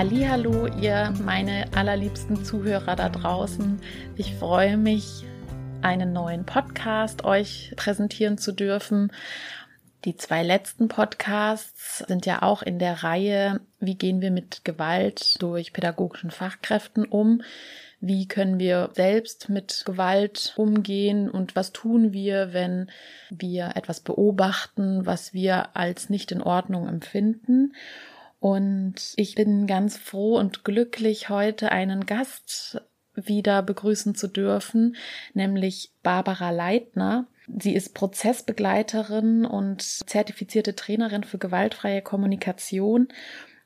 Hallo, ihr meine allerliebsten Zuhörer da draußen. Ich freue mich, einen neuen Podcast euch präsentieren zu dürfen. Die zwei letzten Podcasts sind ja auch in der Reihe, wie gehen wir mit Gewalt durch pädagogischen Fachkräften um? Wie können wir selbst mit Gewalt umgehen und was tun wir, wenn wir etwas beobachten, was wir als nicht in Ordnung empfinden? Und ich bin ganz froh und glücklich, heute einen Gast wieder begrüßen zu dürfen, nämlich Barbara Leitner. Sie ist Prozessbegleiterin und zertifizierte Trainerin für gewaltfreie Kommunikation.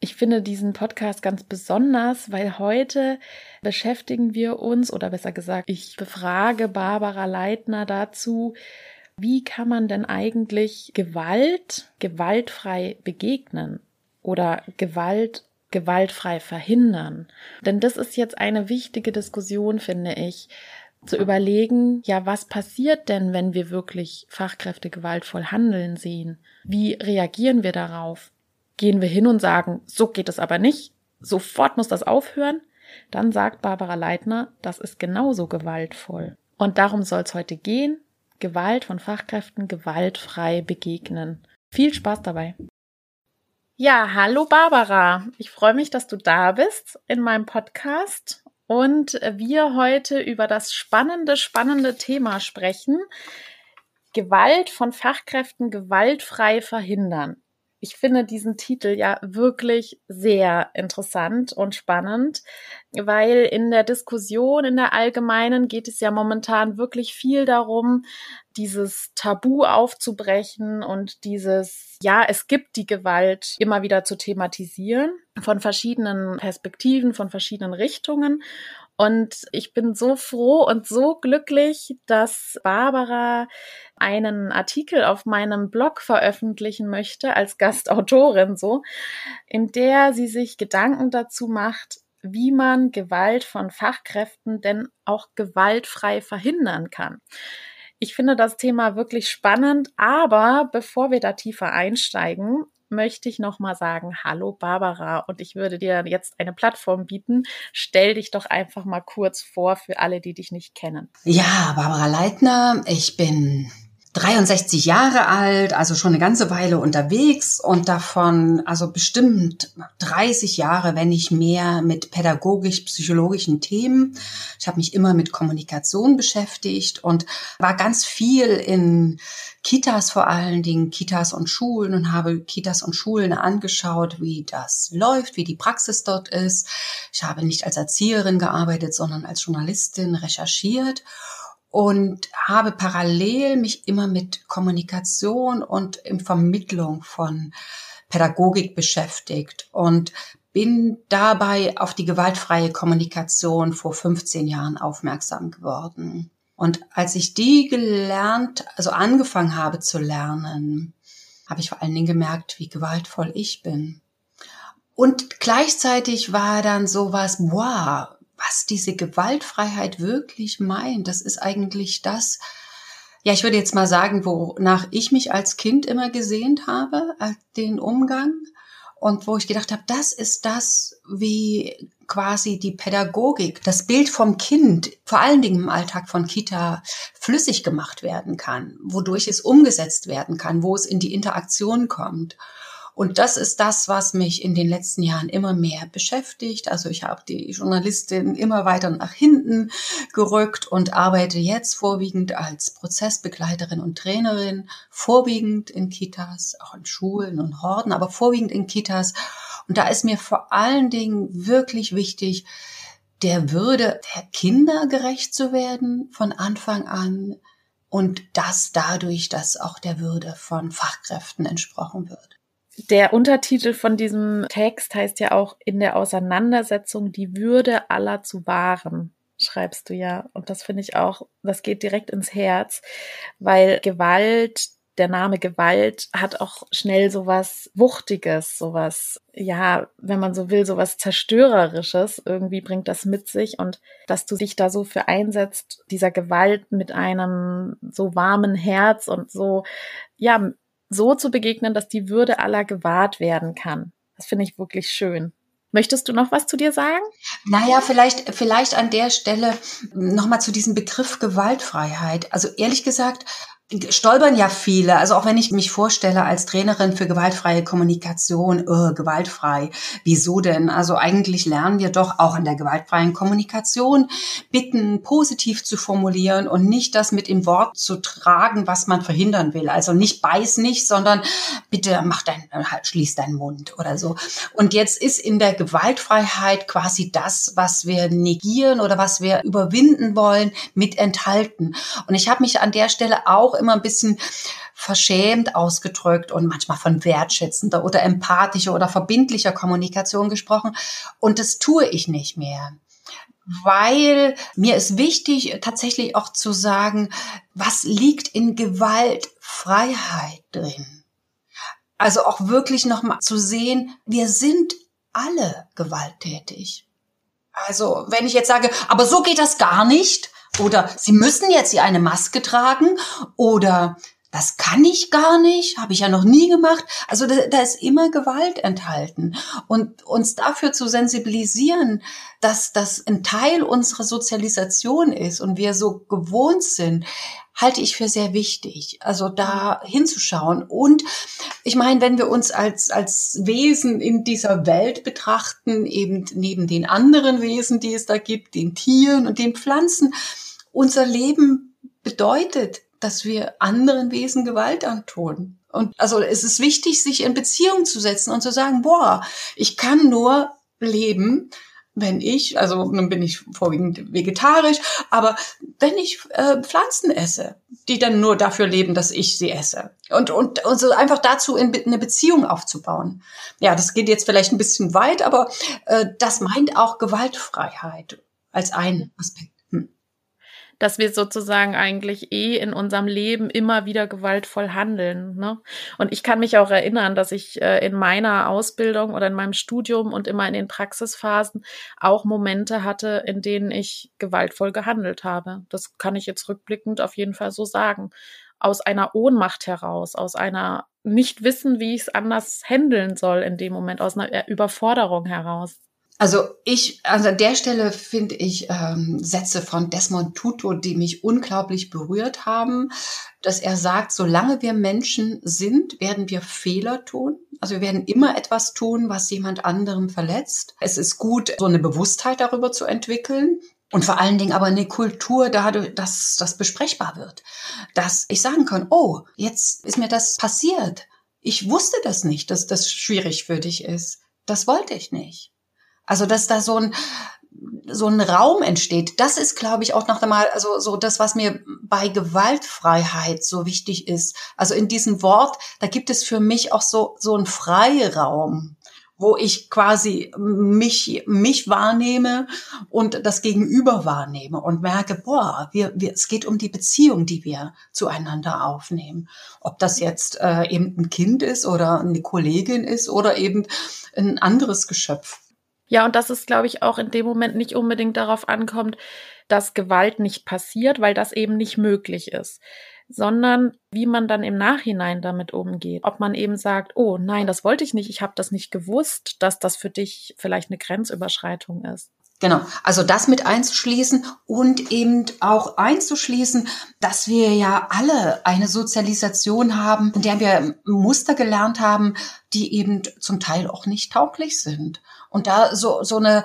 Ich finde diesen Podcast ganz besonders, weil heute beschäftigen wir uns, oder besser gesagt, ich befrage Barbara Leitner dazu, wie kann man denn eigentlich Gewalt gewaltfrei begegnen? Oder Gewalt gewaltfrei verhindern. Denn das ist jetzt eine wichtige Diskussion, finde ich, zu überlegen, ja, was passiert denn, wenn wir wirklich Fachkräfte gewaltvoll handeln sehen? Wie reagieren wir darauf? Gehen wir hin und sagen, so geht es aber nicht, sofort muss das aufhören? Dann sagt Barbara Leitner, das ist genauso gewaltvoll. Und darum soll es heute gehen, Gewalt von Fachkräften gewaltfrei begegnen. Viel Spaß dabei. Ja, hallo Barbara. Ich freue mich, dass du da bist in meinem Podcast und wir heute über das spannende, spannende Thema sprechen. Gewalt von Fachkräften gewaltfrei verhindern. Ich finde diesen Titel ja wirklich sehr interessant und spannend, weil in der Diskussion in der Allgemeinen geht es ja momentan wirklich viel darum, dieses Tabu aufzubrechen und dieses, ja, es gibt die Gewalt immer wieder zu thematisieren von verschiedenen Perspektiven, von verschiedenen Richtungen. Und ich bin so froh und so glücklich, dass Barbara einen Artikel auf meinem Blog veröffentlichen möchte, als Gastautorin so, in der sie sich Gedanken dazu macht, wie man Gewalt von Fachkräften denn auch gewaltfrei verhindern kann. Ich finde das Thema wirklich spannend, aber bevor wir da tiefer einsteigen, möchte ich nochmal sagen, hallo Barbara und ich würde dir jetzt eine Plattform bieten. Stell dich doch einfach mal kurz vor für alle, die dich nicht kennen. Ja, Barbara Leitner, ich bin 63 Jahre alt, also schon eine ganze Weile unterwegs und davon also bestimmt 30 Jahre, wenn nicht mehr, mit pädagogisch-psychologischen Themen. Ich habe mich immer mit Kommunikation beschäftigt und war ganz viel in Kitas vor allen Dingen, Kitas und Schulen und habe Kitas und Schulen angeschaut, wie das läuft, wie die Praxis dort ist. Ich habe nicht als Erzieherin gearbeitet, sondern als Journalistin recherchiert und habe parallel mich immer mit Kommunikation und in Vermittlung von Pädagogik beschäftigt und bin dabei auf die gewaltfreie Kommunikation vor 15 Jahren aufmerksam geworden. Und als ich die gelernt, also angefangen habe zu lernen, habe ich vor allen Dingen gemerkt, wie gewaltvoll ich bin. Und gleichzeitig war dann sowas, wow, was diese Gewaltfreiheit wirklich meint. Das ist eigentlich das, ja, ich würde jetzt mal sagen, wonach ich mich als Kind immer gesehnt habe, den Umgang. Und wo ich gedacht habe, das ist das, wie quasi die Pädagogik, das Bild vom Kind, vor allen Dingen im Alltag von Kita, flüssig gemacht werden kann, wodurch es umgesetzt werden kann, wo es in die Interaktion kommt. Und das ist das, was mich in den letzten Jahren immer mehr beschäftigt. Also ich habe die Journalistin immer weiter nach hinten gerückt und arbeite jetzt vorwiegend als Prozessbegleiterin und Trainerin, vorwiegend in Kitas, auch in Schulen und Horden, aber vorwiegend in Kitas. Und da ist mir vor allen Dingen wirklich wichtig, der Würde der Kinder gerecht zu werden von Anfang an und das dadurch, dass auch der Würde von Fachkräften entsprochen wird. Der Untertitel von diesem Text heißt ja auch in der Auseinandersetzung die Würde aller zu wahren. schreibst du ja. Und das finde ich auch, das geht direkt ins Herz, weil Gewalt, der Name Gewalt hat auch schnell sowas Wuchtiges, sowas, ja, wenn man so will, sowas Zerstörerisches. Irgendwie bringt das mit sich und dass du dich da so für einsetzt, dieser Gewalt mit einem so warmen Herz und so, ja, so zu begegnen, dass die Würde aller gewahrt werden kann. Das finde ich wirklich schön. Möchtest du noch was zu dir sagen? Naja, vielleicht, vielleicht an der Stelle nochmal zu diesem Begriff Gewaltfreiheit. Also ehrlich gesagt, stolpern ja viele. Also auch wenn ich mich vorstelle als Trainerin für gewaltfreie Kommunikation, oh, gewaltfrei, wieso denn? Also eigentlich lernen wir doch auch in der gewaltfreien Kommunikation, Bitten positiv zu formulieren und nicht das mit im Wort zu tragen, was man verhindern will. Also nicht beiß nicht, sondern bitte mach dein, halt, schließ deinen Mund oder so. Und jetzt ist in der Gewaltfreiheit quasi das, was wir negieren oder was wir überwinden wollen, mit enthalten. Und ich habe mich an der Stelle auch immer ein bisschen verschämt ausgedrückt und manchmal von wertschätzender oder empathischer oder verbindlicher Kommunikation gesprochen. Und das tue ich nicht mehr weil mir ist wichtig, tatsächlich auch zu sagen, was liegt in Gewaltfreiheit drin. Also auch wirklich nochmal zu sehen, wir sind alle gewalttätig. Also wenn ich jetzt sage, aber so geht das gar nicht, oder Sie müssen jetzt hier eine Maske tragen oder das kann ich gar nicht, habe ich ja noch nie gemacht. Also da, da, ist immer Gewalt enthalten. Und uns dafür zu sensibilisieren, dass das ein Teil unserer Sozialisation ist und wir so gewohnt sind, halte ich für sehr wichtig. Also da hinzuschauen. Und ich meine, wenn wir uns als, als Wesen in dieser Welt betrachten, eben neben den anderen Wesen, die es da gibt, den Tieren und den Pflanzen, unser Leben bedeutet, dass wir anderen Wesen Gewalt antun. Und also es ist wichtig, sich in Beziehung zu setzen und zu sagen, boah, ich kann nur leben, wenn ich, also nun bin ich vorwiegend vegetarisch, aber wenn ich äh, Pflanzen esse, die dann nur dafür leben, dass ich sie esse. Und, und, und so einfach dazu in, eine Beziehung aufzubauen. Ja, das geht jetzt vielleicht ein bisschen weit, aber äh, das meint auch Gewaltfreiheit als ein Aspekt dass wir sozusagen eigentlich eh in unserem Leben immer wieder gewaltvoll handeln. Ne? Und ich kann mich auch erinnern, dass ich äh, in meiner Ausbildung oder in meinem Studium und immer in den Praxisphasen auch Momente hatte, in denen ich gewaltvoll gehandelt habe. Das kann ich jetzt rückblickend auf jeden Fall so sagen. Aus einer Ohnmacht heraus, aus einer nicht wissen, wie ich es anders handeln soll in dem Moment, aus einer Überforderung heraus. Also ich, also an der Stelle finde ich ähm, Sätze von Desmond Tutu, die mich unglaublich berührt haben, dass er sagt, solange wir Menschen sind, werden wir Fehler tun. Also wir werden immer etwas tun, was jemand anderem verletzt. Es ist gut, so eine Bewusstheit darüber zu entwickeln. Und vor allen Dingen aber eine Kultur dadurch, dass das besprechbar wird. Dass ich sagen kann, oh, jetzt ist mir das passiert. Ich wusste das nicht, dass das schwierig für dich ist. Das wollte ich nicht. Also, dass da so ein, so ein Raum entsteht. Das ist, glaube ich, auch noch einmal, also so das, was mir bei Gewaltfreiheit so wichtig ist. Also in diesem Wort, da gibt es für mich auch so, so ein Freiraum wo ich quasi mich, mich wahrnehme und das Gegenüber wahrnehme und merke, boah, wir, wir, es geht um die Beziehung, die wir zueinander aufnehmen. Ob das jetzt äh, eben ein Kind ist oder eine Kollegin ist oder eben ein anderes Geschöpf. Ja, und dass es, glaube ich, auch in dem Moment nicht unbedingt darauf ankommt, dass Gewalt nicht passiert, weil das eben nicht möglich ist, sondern wie man dann im Nachhinein damit umgeht. Ob man eben sagt, oh nein, das wollte ich nicht, ich habe das nicht gewusst, dass das für dich vielleicht eine Grenzüberschreitung ist. Genau, also das mit einzuschließen und eben auch einzuschließen, dass wir ja alle eine Sozialisation haben, in der wir Muster gelernt haben, die eben zum Teil auch nicht tauglich sind. Und da so, so eine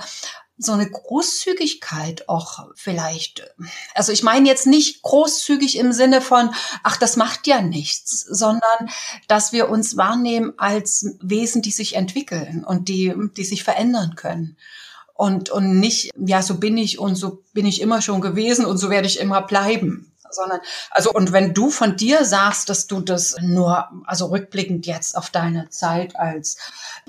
so eine Großzügigkeit auch vielleicht. Also ich meine jetzt nicht großzügig im Sinne von, ach, das macht ja nichts, sondern dass wir uns wahrnehmen als Wesen, die sich entwickeln und die, die sich verändern können und, und nicht, ja, so bin ich und so bin ich immer schon gewesen und so werde ich immer bleiben. sondern, also, und wenn du von dir sagst, dass du das nur, also rückblickend jetzt auf deine Zeit als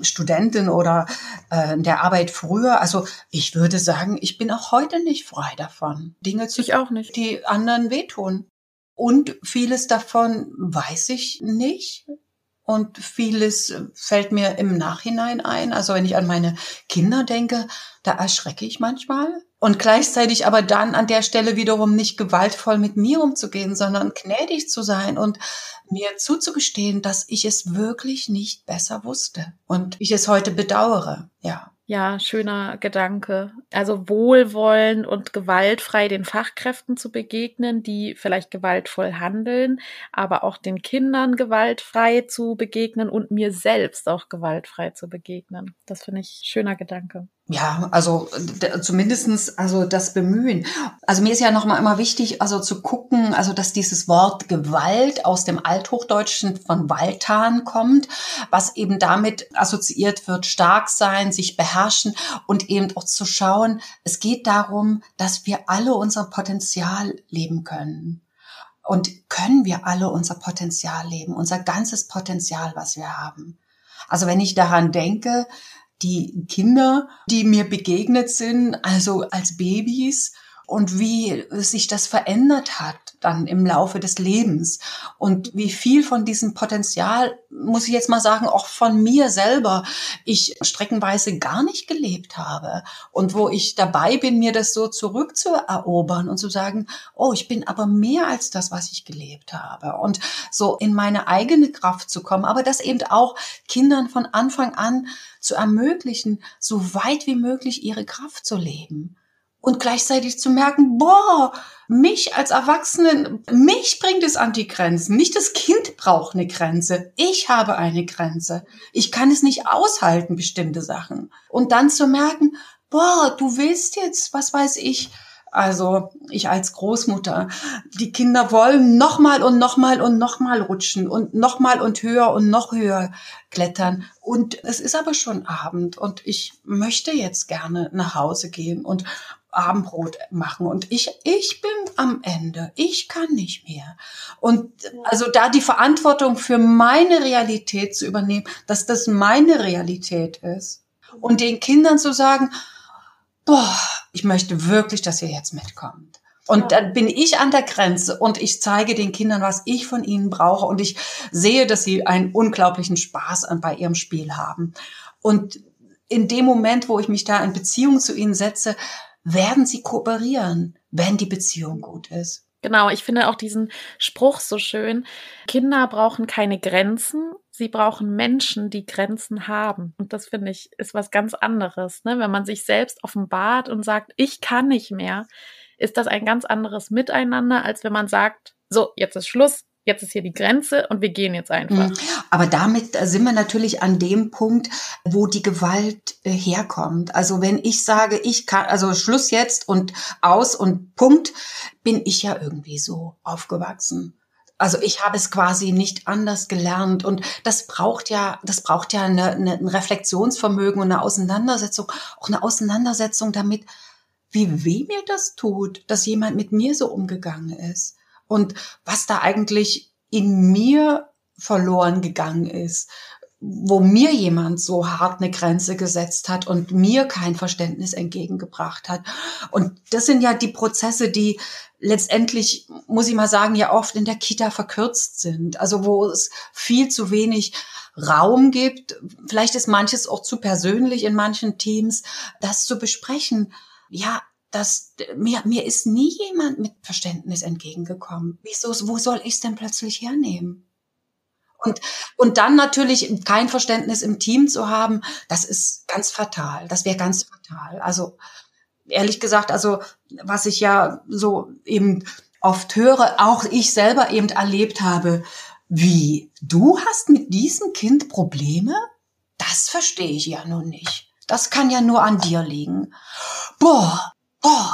Studentin oder äh, der Arbeit früher, also ich würde sagen, ich bin auch heute nicht frei davon, Dinge zu, ich auch nicht. die anderen wehtun. Und vieles davon weiß ich nicht. Und vieles fällt mir im Nachhinein ein. Also wenn ich an meine Kinder denke, da erschrecke ich manchmal. Und gleichzeitig aber dann an der Stelle wiederum nicht gewaltvoll mit mir umzugehen, sondern gnädig zu sein und mir zuzugestehen, dass ich es wirklich nicht besser wusste und ich es heute bedauere. Ja. Ja, schöner Gedanke. Also wohlwollend und gewaltfrei den Fachkräften zu begegnen, die vielleicht gewaltvoll handeln, aber auch den Kindern gewaltfrei zu begegnen und mir selbst auch gewaltfrei zu begegnen. Das finde ich schöner Gedanke. Ja, also zumindestens also das Bemühen. Also mir ist ja nochmal immer wichtig, also zu gucken, also dass dieses Wort Gewalt aus dem Althochdeutschen von Waltan kommt, was eben damit assoziiert wird, stark sein, sich beherrschen und eben auch zu schauen, es geht darum, dass wir alle unser Potenzial leben können. Und können wir alle unser Potenzial leben, unser ganzes Potenzial, was wir haben. Also wenn ich daran denke, die Kinder, die mir begegnet sind, also als Babys und wie sich das verändert hat dann im Laufe des Lebens. Und wie viel von diesem Potenzial, muss ich jetzt mal sagen, auch von mir selber ich streckenweise gar nicht gelebt habe. Und wo ich dabei bin, mir das so zurückzuerobern und zu sagen, oh, ich bin aber mehr als das, was ich gelebt habe. Und so in meine eigene Kraft zu kommen, aber das eben auch Kindern von Anfang an zu ermöglichen, so weit wie möglich ihre Kraft zu leben und gleichzeitig zu merken, boah, mich als Erwachsenen, mich bringt es an die Grenzen. Nicht das Kind braucht eine Grenze. Ich habe eine Grenze. Ich kann es nicht aushalten, bestimmte Sachen. Und dann zu merken, boah, du willst jetzt, was weiß ich, also ich als Großmutter, die Kinder wollen nochmal und nochmal und nochmal rutschen und nochmal und höher und noch höher klettern. Und es ist aber schon Abend und ich möchte jetzt gerne nach Hause gehen und Abendbrot machen und ich, ich bin am Ende. Ich kann nicht mehr. Und also da die Verantwortung für meine Realität zu übernehmen, dass das meine Realität ist und den Kindern zu sagen, boah, ich möchte wirklich, dass ihr jetzt mitkommt. Und dann bin ich an der Grenze und ich zeige den Kindern, was ich von ihnen brauche. Und ich sehe, dass sie einen unglaublichen Spaß bei ihrem Spiel haben. Und in dem Moment, wo ich mich da in Beziehung zu ihnen setze, werden sie kooperieren, wenn die Beziehung gut ist. Genau, ich finde auch diesen Spruch so schön. Kinder brauchen keine Grenzen, sie brauchen Menschen, die Grenzen haben. Und das finde ich ist was ganz anderes. Ne? Wenn man sich selbst offenbart und sagt, ich kann nicht mehr, ist das ein ganz anderes Miteinander, als wenn man sagt, so, jetzt ist Schluss, jetzt ist hier die Grenze und wir gehen jetzt einfach. Mhm. Aber damit sind wir natürlich an dem Punkt, wo die Gewalt äh, herkommt. Also wenn ich sage, ich kann, also Schluss jetzt und aus und Punkt, bin ich ja irgendwie so aufgewachsen. Also ich habe es quasi nicht anders gelernt und das braucht ja, das braucht ja eine, eine, ein Reflexionsvermögen und eine Auseinandersetzung, auch eine Auseinandersetzung damit, wie weh mir das tut, dass jemand mit mir so umgegangen ist und was da eigentlich in mir verloren gegangen ist, wo mir jemand so hart eine Grenze gesetzt hat und mir kein Verständnis entgegengebracht hat. Und das sind ja die Prozesse, die letztendlich, muss ich mal sagen, ja oft in der Kita verkürzt sind. Also wo es viel zu wenig Raum gibt. Vielleicht ist manches auch zu persönlich in manchen Teams, das zu besprechen. Ja, dass mir, mir ist nie jemand mit Verständnis entgegengekommen. Wieso, wo soll ich es denn plötzlich hernehmen? Und, und dann natürlich kein Verständnis im Team zu haben, das ist ganz fatal. Das wäre ganz fatal. Also ehrlich gesagt, also was ich ja so eben oft höre, auch ich selber eben erlebt habe, wie du hast mit diesem Kind Probleme? Das verstehe ich ja nun nicht. Das kann ja nur an dir liegen. Boah, Oh,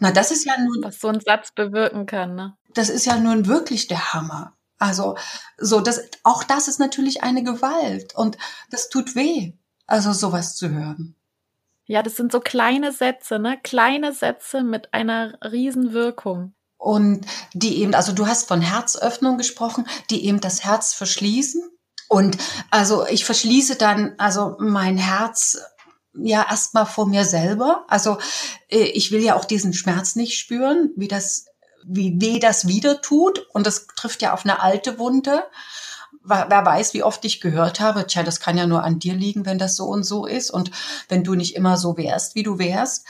na das ist ja nun. Was so ein Satz bewirken kann, ne? Das ist ja nun wirklich der Hammer. Also, so, das, auch das ist natürlich eine Gewalt und das tut weh, also sowas zu hören. Ja, das sind so kleine Sätze, ne? Kleine Sätze mit einer riesen Wirkung. und die eben, also du hast von Herzöffnung gesprochen, die eben das Herz verschließen. Und also ich verschließe dann also mein Herz ja erstmal vor mir selber. Also äh, ich will ja auch diesen Schmerz nicht spüren, wie das, wie weh das wieder tut. Und das trifft ja auf eine alte Wunde. Wer weiß, wie oft ich gehört habe, tja, das kann ja nur an dir liegen, wenn das so und so ist und wenn du nicht immer so wärst, wie du wärst.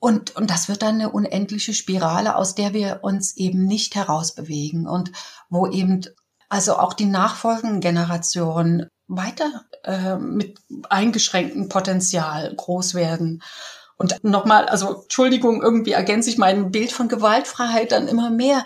Und, und das wird dann eine unendliche Spirale, aus der wir uns eben nicht herausbewegen und wo eben also auch die nachfolgenden Generationen weiter äh, mit eingeschränktem Potenzial groß werden. Und nochmal, also Entschuldigung, irgendwie ergänze ich mein Bild von Gewaltfreiheit dann immer mehr.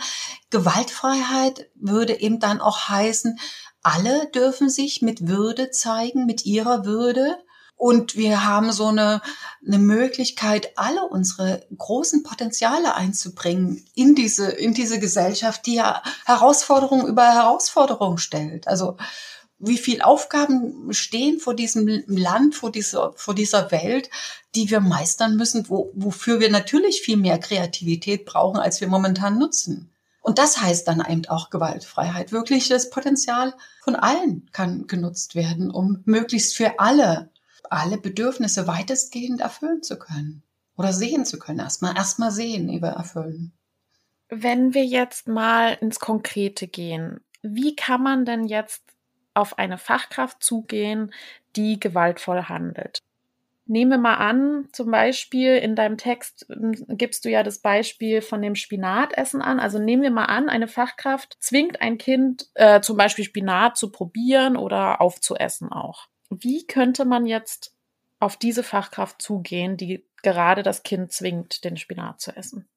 Gewaltfreiheit würde eben dann auch heißen, alle dürfen sich mit Würde zeigen, mit ihrer Würde und wir haben so eine, eine Möglichkeit, alle unsere großen Potenziale einzubringen in diese, in diese Gesellschaft, die ja Herausforderungen über Herausforderungen stellt. Also, wie viel Aufgaben stehen vor diesem Land, vor dieser, vor dieser Welt, die wir meistern müssen, wo, wofür wir natürlich viel mehr Kreativität brauchen, als wir momentan nutzen. Und das heißt dann eben auch Gewaltfreiheit. Wirklich das Potenzial von allen kann genutzt werden, um möglichst für alle alle Bedürfnisse weitestgehend erfüllen zu können oder sehen zu können. Erstmal erstmal sehen, über erfüllen. Wenn wir jetzt mal ins Konkrete gehen, wie kann man denn jetzt auf eine Fachkraft zugehen, die gewaltvoll handelt? Nehme mal an, zum Beispiel in deinem Text hm, gibst du ja das Beispiel von dem Spinatessen an. Also nehmen wir mal an, eine Fachkraft zwingt ein Kind äh, zum Beispiel Spinat zu probieren oder aufzuessen auch. Wie könnte man jetzt auf diese Fachkraft zugehen, die gerade das Kind zwingt, den Spinat zu essen?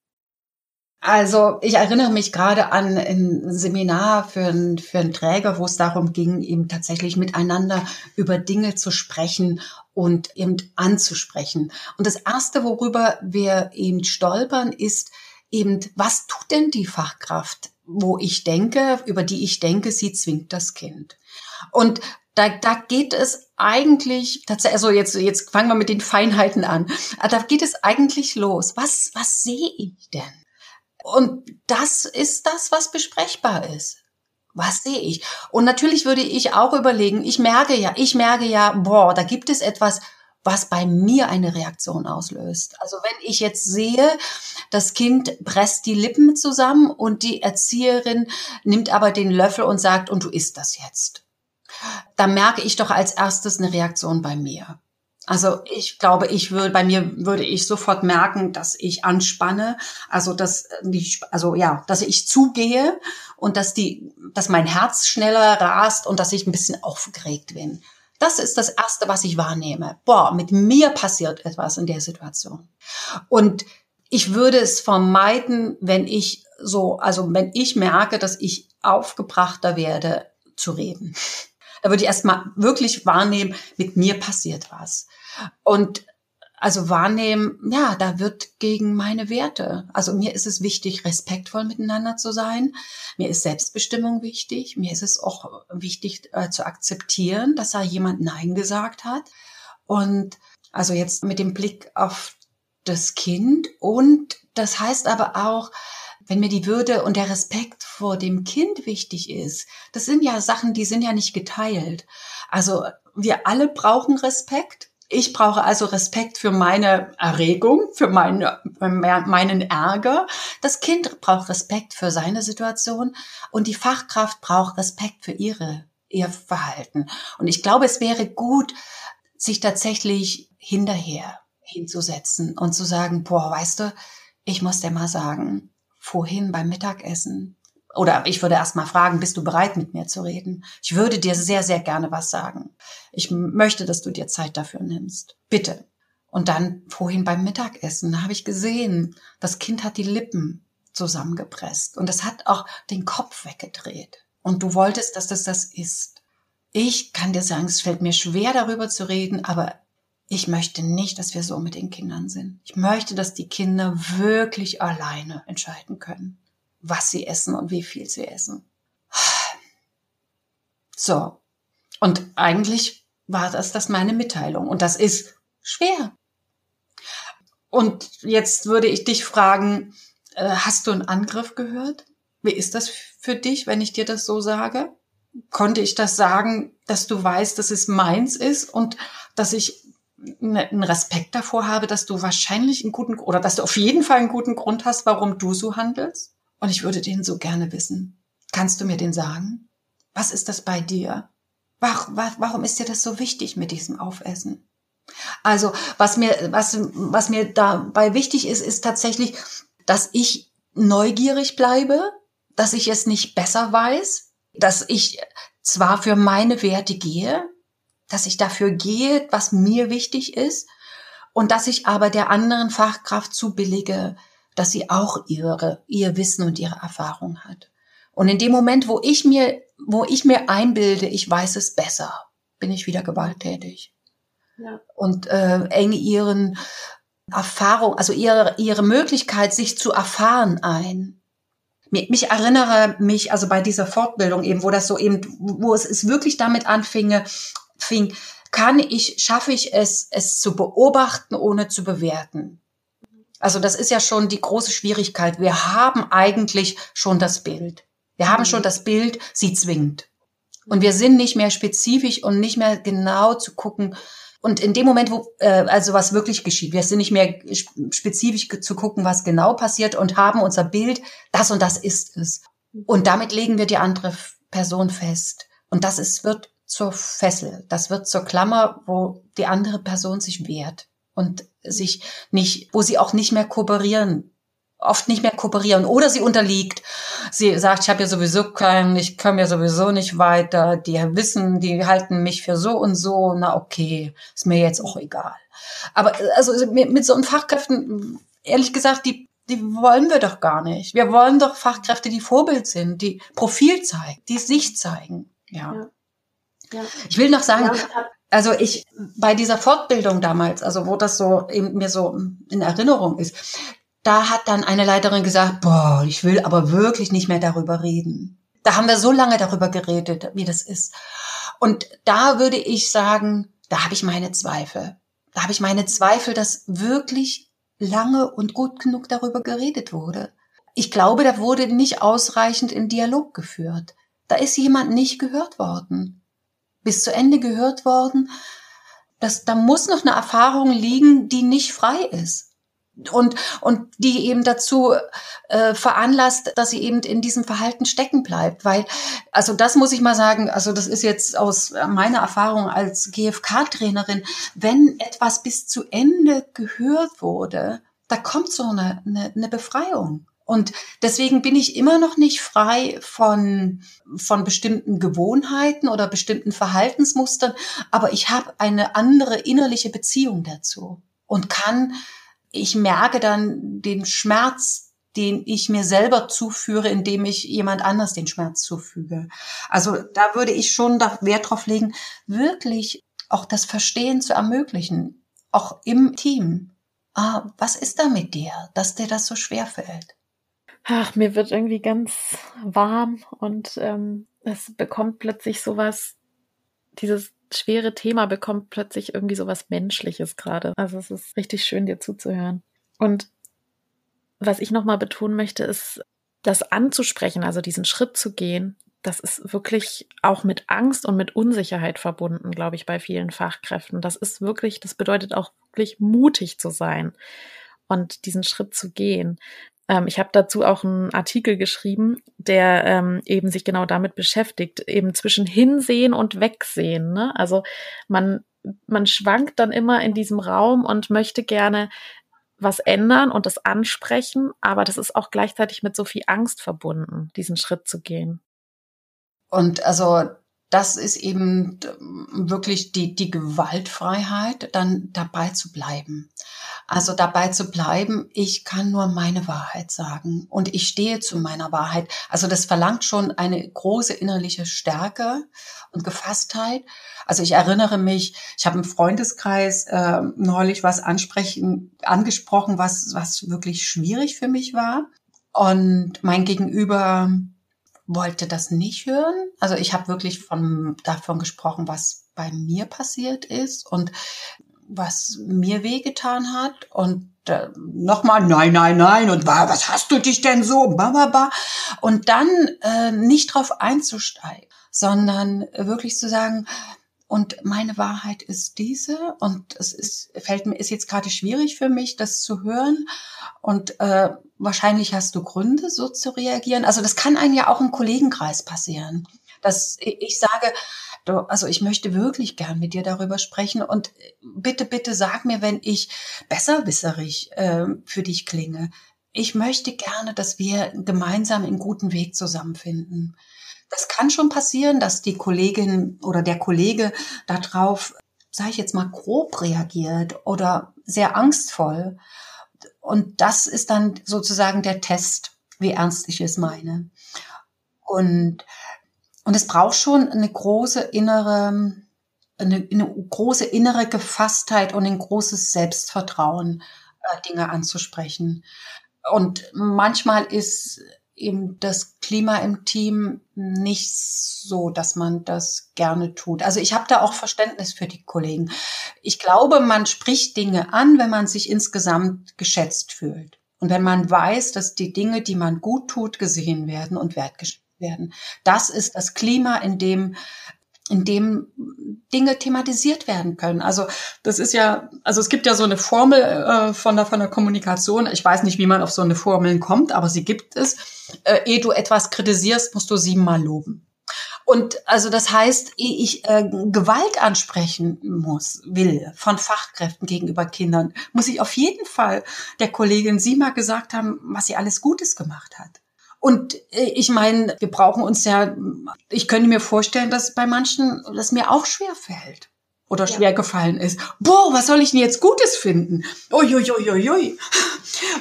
Also ich erinnere mich gerade an ein Seminar für, einen, für einen Träger, wo es darum ging, eben tatsächlich miteinander über Dinge zu sprechen und eben anzusprechen. Und das Erste, worüber wir eben stolpern, ist eben, was tut denn die Fachkraft, wo ich denke, über die ich denke, sie zwingt das Kind. Und da, da geht es eigentlich, also jetzt, jetzt fangen wir mit den Feinheiten an. Da geht es eigentlich los. Was, was sehe ich denn? Und das ist das, was besprechbar ist. Was sehe ich? Und natürlich würde ich auch überlegen, ich merke ja, ich merke ja, boah, da gibt es etwas, was bei mir eine Reaktion auslöst. Also wenn ich jetzt sehe, das Kind presst die Lippen zusammen und die Erzieherin nimmt aber den Löffel und sagt, und du isst das jetzt da merke ich doch als erstes eine Reaktion bei mir. Also ich glaube, ich würde bei mir würde ich sofort merken, dass ich anspanne, also dass also ja, dass ich zugehe und dass die, dass mein Herz schneller rast und dass ich ein bisschen aufgeregt bin. Das ist das erste, was ich wahrnehme. Boah, mit mir passiert etwas in der Situation. Und ich würde es vermeiden, wenn ich so, also wenn ich merke, dass ich aufgebrachter werde, zu reden. Da würde ich erstmal wirklich wahrnehmen, mit mir passiert was. Und also wahrnehmen, ja, da wird gegen meine Werte. Also mir ist es wichtig, respektvoll miteinander zu sein. Mir ist Selbstbestimmung wichtig. Mir ist es auch wichtig äh, zu akzeptieren, dass da jemand Nein gesagt hat. Und also jetzt mit dem Blick auf das Kind. Und das heißt aber auch, wenn mir die Würde und der Respekt vor dem Kind wichtig ist, das sind ja Sachen, die sind ja nicht geteilt. Also wir alle brauchen Respekt. Ich brauche also Respekt für meine Erregung, für meine, meinen Ärger. Das Kind braucht Respekt für seine Situation und die Fachkraft braucht Respekt für ihre, ihr Verhalten. Und ich glaube, es wäre gut, sich tatsächlich hinterher hinzusetzen und zu sagen, boah, weißt du, ich muss dir mal sagen, vorhin beim Mittagessen. Oder ich würde erst mal fragen, bist du bereit, mit mir zu reden? Ich würde dir sehr, sehr gerne was sagen. Ich möchte, dass du dir Zeit dafür nimmst. Bitte. Und dann vorhin beim Mittagessen habe ich gesehen, das Kind hat die Lippen zusammengepresst und es hat auch den Kopf weggedreht. Und du wolltest, dass das das ist. Ich kann dir sagen, es fällt mir schwer darüber zu reden, aber ich möchte nicht, dass wir so mit den Kindern sind. Ich möchte, dass die Kinder wirklich alleine entscheiden können, was sie essen und wie viel sie essen. So. Und eigentlich war das das meine Mitteilung. Und das ist schwer. Und jetzt würde ich dich fragen, Äh, hast du einen Angriff gehört? Wie ist das für dich, wenn ich dir das so sage? Konnte ich das sagen, dass du weißt, dass es meins ist und dass ich einen Respekt davor habe, dass du wahrscheinlich einen guten oder dass du auf jeden Fall einen guten Grund hast, warum du so handelst? Und ich würde den so gerne wissen. Kannst du mir den sagen? Was ist das bei dir? Warum ist dir das so wichtig mit diesem Aufessen? Also, was mir, was, was mir dabei wichtig ist, ist tatsächlich, dass ich neugierig bleibe, dass ich es nicht besser weiß, dass ich zwar für meine Werte gehe, dass ich dafür gehe, was mir wichtig ist, und dass ich aber der anderen Fachkraft zubillige, dass sie auch ihre, ihr Wissen und ihre Erfahrung hat. Und in dem Moment, wo ich mir, wo ich mir einbilde, ich weiß es besser, bin ich wieder gewalttätig. Ja. Und äh, enge ihren Erfahrung, also ihre, ihre Möglichkeit, sich zu erfahren ein. Mich erinnere mich, also bei dieser Fortbildung eben, wo das so eben, wo es, es wirklich damit anfinge, fing, kann ich, schaffe ich es, es zu beobachten, ohne zu bewerten. Also das ist ja schon die große Schwierigkeit. Wir haben eigentlich schon das Bild. Wir haben schon mhm. das Bild, sie zwingt. Und wir sind nicht mehr spezifisch und nicht mehr genau zu gucken. Und in dem Moment, wo äh, also was wirklich geschieht, wir sind nicht mehr spezifisch zu gucken, was genau passiert und haben unser Bild, das und das ist es. Und damit legen wir die andere Person fest. Und das ist, wird zur Fessel, das wird zur Klammer, wo die andere Person sich wehrt und sich nicht, wo sie auch nicht mehr kooperieren oft nicht mehr kooperieren oder sie unterliegt. Sie sagt, ich habe ja sowieso keinen, ich komme ja sowieso nicht weiter. Die wissen, die halten mich für so und so. Na okay, ist mir jetzt auch egal. Aber also mit, so einem Fachkräften, ehrlich gesagt, die die wollen wir doch gar nicht. Wir wollen doch Fachkräfte, die Vorbild sind, die Profil zeigen, die sich zeigen. Ja. ja. Ja. Ich will noch sagen, also ich bei dieser Fortbildung damals, also wo das so eben mir so in Erinnerung ist, da hat dann eine Leiterin gesagt, boah, ich will aber wirklich nicht mehr darüber reden. Da haben wir so lange darüber geredet, wie das ist. Und da würde ich sagen, da habe ich meine Zweifel. Da habe ich meine Zweifel, dass wirklich lange und gut genug darüber geredet wurde. Ich glaube, da wurde nicht ausreichend in Dialog geführt. Da ist jemand nicht gehört worden. Bis zu Ende gehört worden. Das, da muss noch eine Erfahrung liegen, die nicht frei ist und, und die eben dazu äh, veranlasst, dass sie eben in diesem Verhalten stecken bleibt. Weil, also das muss ich mal sagen, also das ist jetzt aus meiner Erfahrung als GFK-Trainerin, wenn etwas bis zu Ende gehört wurde, da kommt so eine, eine, eine Befreiung. Und deswegen bin ich immer noch nicht frei von, von bestimmten Gewohnheiten oder bestimmten Verhaltensmustern, aber ich habe eine andere innerliche Beziehung dazu und kann ich merke dann den Schmerz, den ich mir selber zuführe, indem ich jemand anders den Schmerz zufüge. Also da würde ich schon Wert drauf legen, wirklich auch das Verstehen zu ermöglichen, auch im Team. Ah, was ist da mit dir, dass dir das so schwer fällt? Ach, mir wird irgendwie ganz warm und ähm, es bekommt plötzlich sowas, dieses schwere Thema bekommt plötzlich irgendwie so was Menschliches gerade. Also es ist richtig schön, dir zuzuhören. Und was ich nochmal betonen möchte, ist, das anzusprechen, also diesen Schritt zu gehen, das ist wirklich auch mit Angst und mit Unsicherheit verbunden, glaube ich, bei vielen Fachkräften. Das ist wirklich, das bedeutet auch wirklich mutig zu sein und diesen Schritt zu gehen. Ähm, ich habe dazu auch einen Artikel geschrieben, der ähm, eben sich genau damit beschäftigt, eben zwischen Hinsehen und Wegsehen. Ne? Also man, man schwankt dann immer in diesem Raum und möchte gerne was ändern und das ansprechen, aber das ist auch gleichzeitig mit so viel Angst verbunden, diesen Schritt zu gehen. Und also das ist eben wirklich die, die Gewaltfreiheit, dann dabei zu bleiben. Also dabei zu bleiben, ich kann nur meine Wahrheit sagen und ich stehe zu meiner Wahrheit. Also das verlangt schon eine große innerliche Stärke und Gefasstheit. Also ich erinnere mich, ich habe im Freundeskreis äh, neulich was ansprechen, angesprochen, was, was wirklich schwierig für mich war. Und mein Gegenüber wollte das nicht hören. Also ich habe wirklich von, davon gesprochen, was bei mir passiert ist. Und was mir wehgetan hat und äh, nochmal nein, nein, nein und was hast du dich denn so, ba, ba, ba. und dann äh, nicht drauf einzusteigen, sondern wirklich zu sagen, und meine Wahrheit ist diese und es ist, fällt mir, ist jetzt gerade schwierig für mich, das zu hören. Und äh, wahrscheinlich hast du Gründe, so zu reagieren. Also das kann einem ja auch im Kollegenkreis passieren. Dass ich sage, du, also ich möchte wirklich gern mit dir darüber sprechen und bitte, bitte sag mir, wenn ich besserwisserig äh, für dich klinge. Ich möchte gerne, dass wir gemeinsam einen guten Weg zusammenfinden. Das kann schon passieren, dass die Kollegin oder der Kollege darauf, sage ich jetzt mal, grob reagiert oder sehr angstvoll. Und das ist dann sozusagen der Test, wie ernst ich es meine. Und, und es braucht schon eine große innere, eine, eine große innere Gefasstheit und ein großes Selbstvertrauen, äh, Dinge anzusprechen. Und manchmal ist eben das Klima im Team nicht so, dass man das gerne tut. Also ich habe da auch Verständnis für die Kollegen. Ich glaube, man spricht Dinge an, wenn man sich insgesamt geschätzt fühlt. Und wenn man weiß, dass die Dinge, die man gut tut, gesehen werden und wertgeschätzt werden. Das ist das Klima, in dem in dem Dinge thematisiert werden können. Also das ist ja, also es gibt ja so eine Formel äh, von der von der Kommunikation. Ich weiß nicht, wie man auf so eine Formel kommt, aber sie gibt es. Äh, ehe du etwas kritisierst, musst du siebenmal loben. Und also das heißt, ehe ich äh, Gewalt ansprechen muss, will von Fachkräften gegenüber Kindern, muss ich auf jeden Fall der Kollegin sie mal gesagt haben, was sie alles Gutes gemacht hat. Und äh, ich meine, wir brauchen uns ja, ich könnte mir vorstellen, dass bei manchen das mir auch schwer fällt oder ja. schwer gefallen ist. Boah, was soll ich denn jetzt Gutes finden? Uiuiuiui.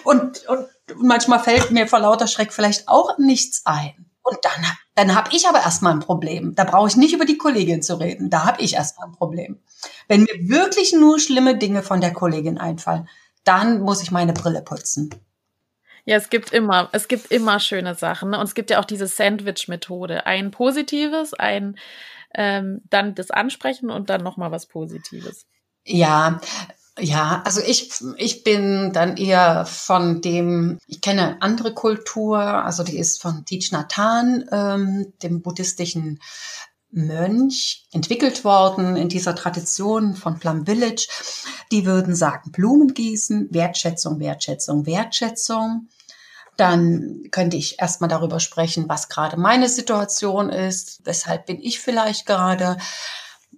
Und, und manchmal fällt mir vor lauter Schreck vielleicht auch nichts ein. Und dann, dann habe ich aber erstmal ein Problem. Da brauche ich nicht über die Kollegin zu reden. Da habe ich erstmal ein Problem. Wenn mir wirklich nur schlimme Dinge von der Kollegin einfallen, dann muss ich meine Brille putzen. Ja, es gibt immer, es gibt immer schöne Sachen. Ne? Und es gibt ja auch diese Sandwich-Methode. Ein positives, ein ähm, dann das Ansprechen und dann nochmal was Positives. Ja, ja, also ich, ich bin dann eher von dem, ich kenne andere Kultur, also die ist von Thich Nhat ähm, dem buddhistischen Mönch, entwickelt worden in dieser Tradition von Plum Village. Die würden sagen, Blumen gießen, Wertschätzung, Wertschätzung, Wertschätzung. Dann könnte ich erstmal darüber sprechen, was gerade meine Situation ist, weshalb bin ich vielleicht gerade,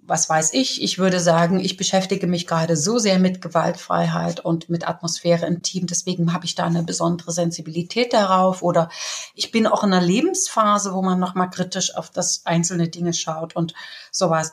was weiß ich. Ich würde sagen, ich beschäftige mich gerade so sehr mit Gewaltfreiheit und mit Atmosphäre im Team, deswegen habe ich da eine besondere Sensibilität darauf. Oder ich bin auch in einer Lebensphase, wo man nochmal kritisch auf das einzelne Dinge schaut und sowas.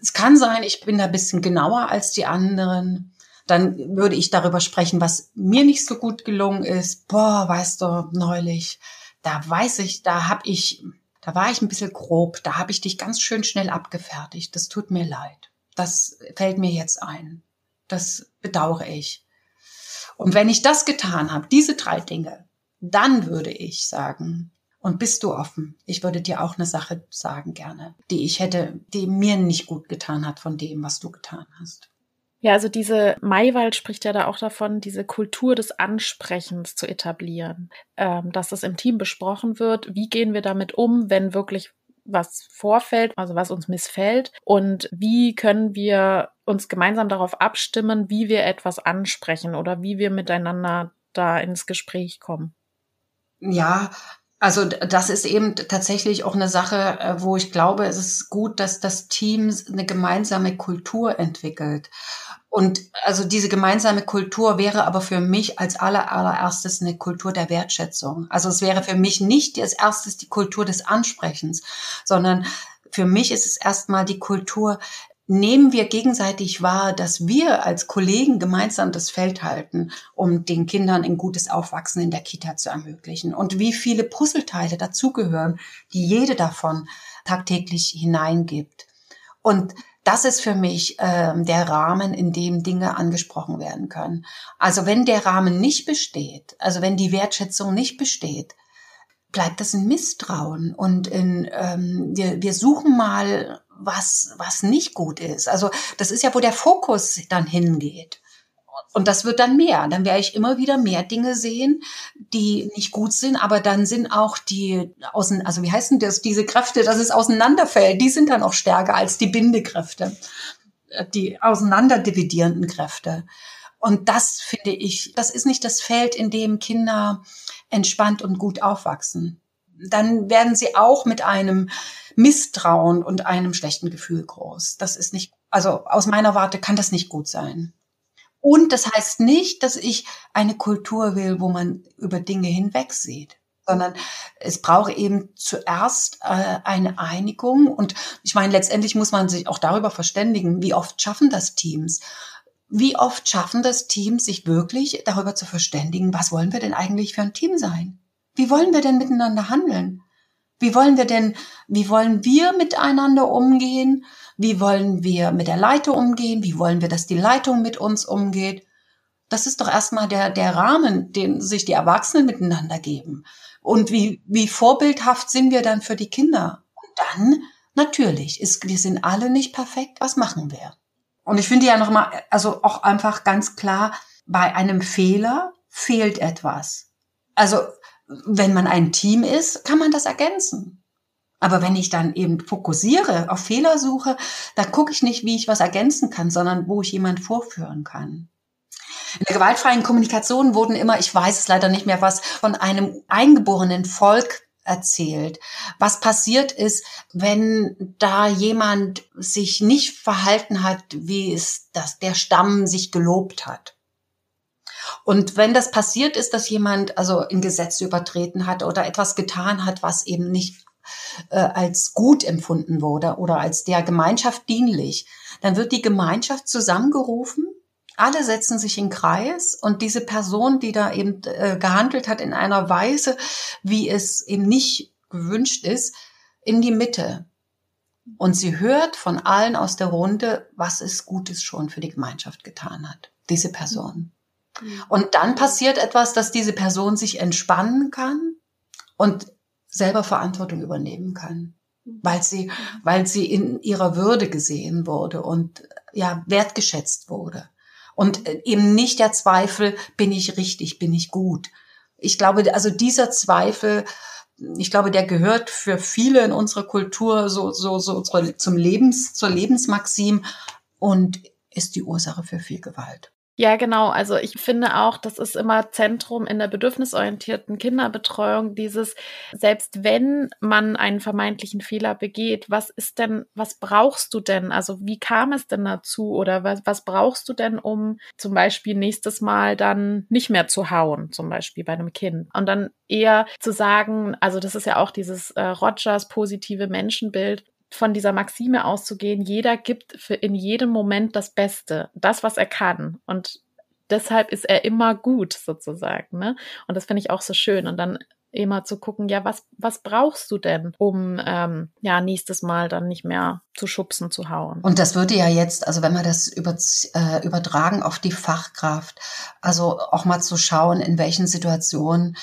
Es kann sein, ich bin da ein bisschen genauer als die anderen dann würde ich darüber sprechen, was mir nicht so gut gelungen ist. Boah, weißt du, neulich, da weiß ich, da habe ich, da war ich ein bisschen grob, da habe ich dich ganz schön schnell abgefertigt. Das tut mir leid. Das fällt mir jetzt ein. Das bedauere ich. Und wenn ich das getan habe, diese drei Dinge, dann würde ich sagen, und bist du offen? Ich würde dir auch eine Sache sagen gerne, die ich hätte, die mir nicht gut getan hat von dem, was du getan hast. Ja, also diese Maywald spricht ja da auch davon, diese Kultur des Ansprechens zu etablieren, ähm, dass es im Team besprochen wird. Wie gehen wir damit um, wenn wirklich was vorfällt, also was uns missfällt und wie können wir uns gemeinsam darauf abstimmen, wie wir etwas ansprechen oder wie wir miteinander da ins Gespräch kommen. Ja, also das ist eben tatsächlich auch eine Sache, äh, wo ich glaube, es ist gut, dass das Team eine gemeinsame Kultur entwickelt. Und also diese gemeinsame Kultur wäre aber für mich als aller, allererstes eine Kultur der Wertschätzung. Also es wäre für mich nicht als erstes die Kultur des Ansprechens, sondern für mich ist es erstmal die Kultur, nehmen wir gegenseitig wahr, dass wir als Kollegen gemeinsam das Feld halten, um den Kindern ein gutes Aufwachsen in der Kita zu ermöglichen. Und wie viele Puzzleteile dazugehören, die jede davon tagtäglich hineingibt. Und das ist für mich ähm, der Rahmen, in dem Dinge angesprochen werden können. Also wenn der Rahmen nicht besteht, also wenn die Wertschätzung nicht besteht, bleibt das ein Misstrauen und in, ähm, wir, wir suchen mal, was, was nicht gut ist. Also das ist ja, wo der Fokus dann hingeht. Und das wird dann mehr. Dann werde ich immer wieder mehr Dinge sehen, die nicht gut sind, aber dann sind auch die außen, also wie heißen das, diese Kräfte, dass es auseinanderfällt, die sind dann auch stärker als die Bindekräfte, die auseinanderdividierenden Kräfte. Und das finde ich, das ist nicht das Feld, in dem Kinder entspannt und gut aufwachsen. Dann werden sie auch mit einem Misstrauen und einem schlechten Gefühl groß. Das ist nicht, also aus meiner Warte kann das nicht gut sein. Und das heißt nicht, dass ich eine Kultur will, wo man über Dinge hinwegsieht, sondern es braucht eben zuerst äh, eine Einigung. Und ich meine, letztendlich muss man sich auch darüber verständigen, wie oft schaffen das Teams. Wie oft schaffen das Teams, sich wirklich darüber zu verständigen, was wollen wir denn eigentlich für ein Team sein? Wie wollen wir denn miteinander handeln? Wie wollen wir denn, wie wollen wir miteinander umgehen? Wie wollen wir mit der Leitung umgehen? Wie wollen wir, dass die Leitung mit uns umgeht? Das ist doch erstmal der, der Rahmen, den sich die Erwachsenen miteinander geben. Und wie, wie vorbildhaft sind wir dann für die Kinder? Und dann, natürlich, ist, wir sind alle nicht perfekt. Was machen wir? Und ich finde ja nochmal, also auch einfach ganz klar, bei einem Fehler fehlt etwas. Also, wenn man ein Team ist, kann man das ergänzen. Aber wenn ich dann eben fokussiere auf Fehlersuche, da gucke ich nicht, wie ich was ergänzen kann, sondern wo ich jemand vorführen kann. In der gewaltfreien Kommunikation wurden immer, ich weiß es leider nicht mehr, was von einem eingeborenen Volk erzählt. Was passiert ist, wenn da jemand sich nicht verhalten hat, wie es das, der Stamm sich gelobt hat. Und wenn das passiert ist, dass jemand also ein Gesetz übertreten hat oder etwas getan hat, was eben nicht äh, als gut empfunden wurde oder als der Gemeinschaft dienlich, dann wird die Gemeinschaft zusammengerufen. Alle setzen sich in Kreis und diese Person, die da eben äh, gehandelt hat in einer Weise, wie es eben nicht gewünscht ist, in die Mitte. Und sie hört von allen aus der Runde, was es Gutes schon für die Gemeinschaft getan hat, diese Person. Mhm. Und dann passiert etwas, dass diese Person sich entspannen kann und selber Verantwortung übernehmen kann, weil sie, weil sie in ihrer Würde gesehen wurde und ja, wertgeschätzt wurde. Und äh, eben nicht der Zweifel, bin ich richtig, bin ich gut. Ich glaube, also dieser Zweifel, ich glaube, der gehört für viele in unserer Kultur so, so, so zum Lebens, zur Lebensmaxim und ist die Ursache für viel Gewalt. Ja, genau. Also ich finde auch, das ist immer Zentrum in der bedürfnisorientierten Kinderbetreuung, dieses, selbst wenn man einen vermeintlichen Fehler begeht, was ist denn, was brauchst du denn? Also wie kam es denn dazu? Oder was, was brauchst du denn, um zum Beispiel nächstes Mal dann nicht mehr zu hauen, zum Beispiel bei einem Kind? Und dann eher zu sagen, also das ist ja auch dieses äh, Rogers positive Menschenbild, von dieser Maxime auszugehen, jeder gibt für in jedem Moment das Beste, das, was er kann. Und deshalb ist er immer gut, sozusagen. Ne? Und das finde ich auch so schön. Und dann immer zu gucken, ja, was, was brauchst du denn, um ähm, ja nächstes Mal dann nicht mehr zu schubsen, zu hauen. Und das würde ja jetzt, also wenn wir das über, äh, übertragen auf die Fachkraft, also auch mal zu schauen, in welchen Situationen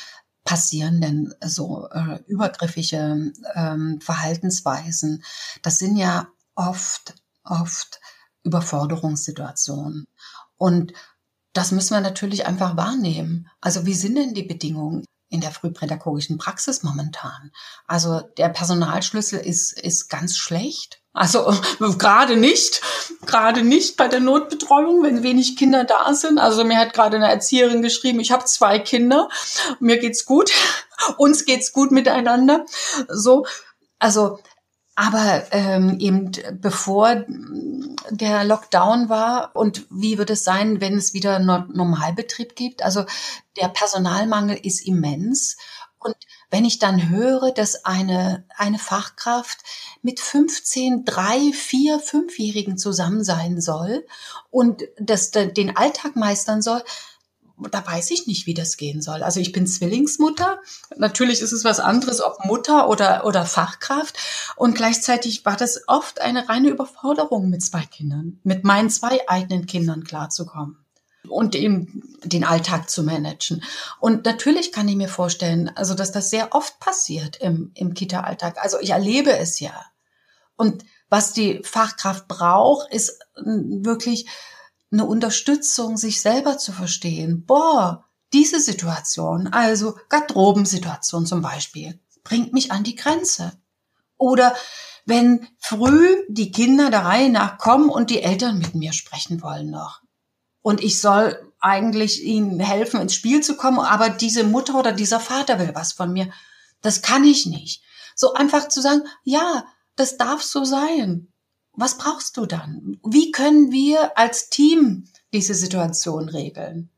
passieren denn so äh, übergriffige ähm, Verhaltensweisen? Das sind ja oft, oft Überforderungssituationen. Und das müssen wir natürlich einfach wahrnehmen. Also wie sind denn die Bedingungen? in der frühpädagogischen Praxis momentan. Also der Personalschlüssel ist, ist ganz schlecht. Also gerade nicht, gerade nicht bei der Notbetreuung, wenn wenig Kinder da sind. Also mir hat gerade eine Erzieherin geschrieben, ich habe zwei Kinder, mir geht's gut, uns geht's gut miteinander. So, also aber ähm, eben bevor der Lockdown war und wie wird es sein, wenn es wieder Normalbetrieb gibt? Also der Personalmangel ist immens. Und wenn ich dann höre, dass eine, eine Fachkraft mit 15, drei, vier, fünfjährigen zusammen sein soll und das den Alltag meistern soll, da weiß ich nicht, wie das gehen soll. Also ich bin Zwillingsmutter. Natürlich ist es was anderes, ob Mutter oder, oder Fachkraft. Und gleichzeitig war das oft eine reine Überforderung mit zwei Kindern, mit meinen zwei eigenen Kindern klarzukommen. Und eben den Alltag zu managen. Und natürlich kann ich mir vorstellen, also dass das sehr oft passiert im, im Kita-Alltag. Also ich erlebe es ja. Und was die Fachkraft braucht, ist wirklich eine Unterstützung, sich selber zu verstehen. Boah, diese Situation, also Garderobensituation zum Beispiel, bringt mich an die Grenze. Oder wenn früh die Kinder der Reihe nach kommen und die Eltern mit mir sprechen wollen noch. Und ich soll eigentlich ihnen helfen, ins Spiel zu kommen, aber diese Mutter oder dieser Vater will was von mir. Das kann ich nicht. So einfach zu sagen, ja, das darf so sein. Was brauchst du dann? Wie können wir als Team diese Situation regeln?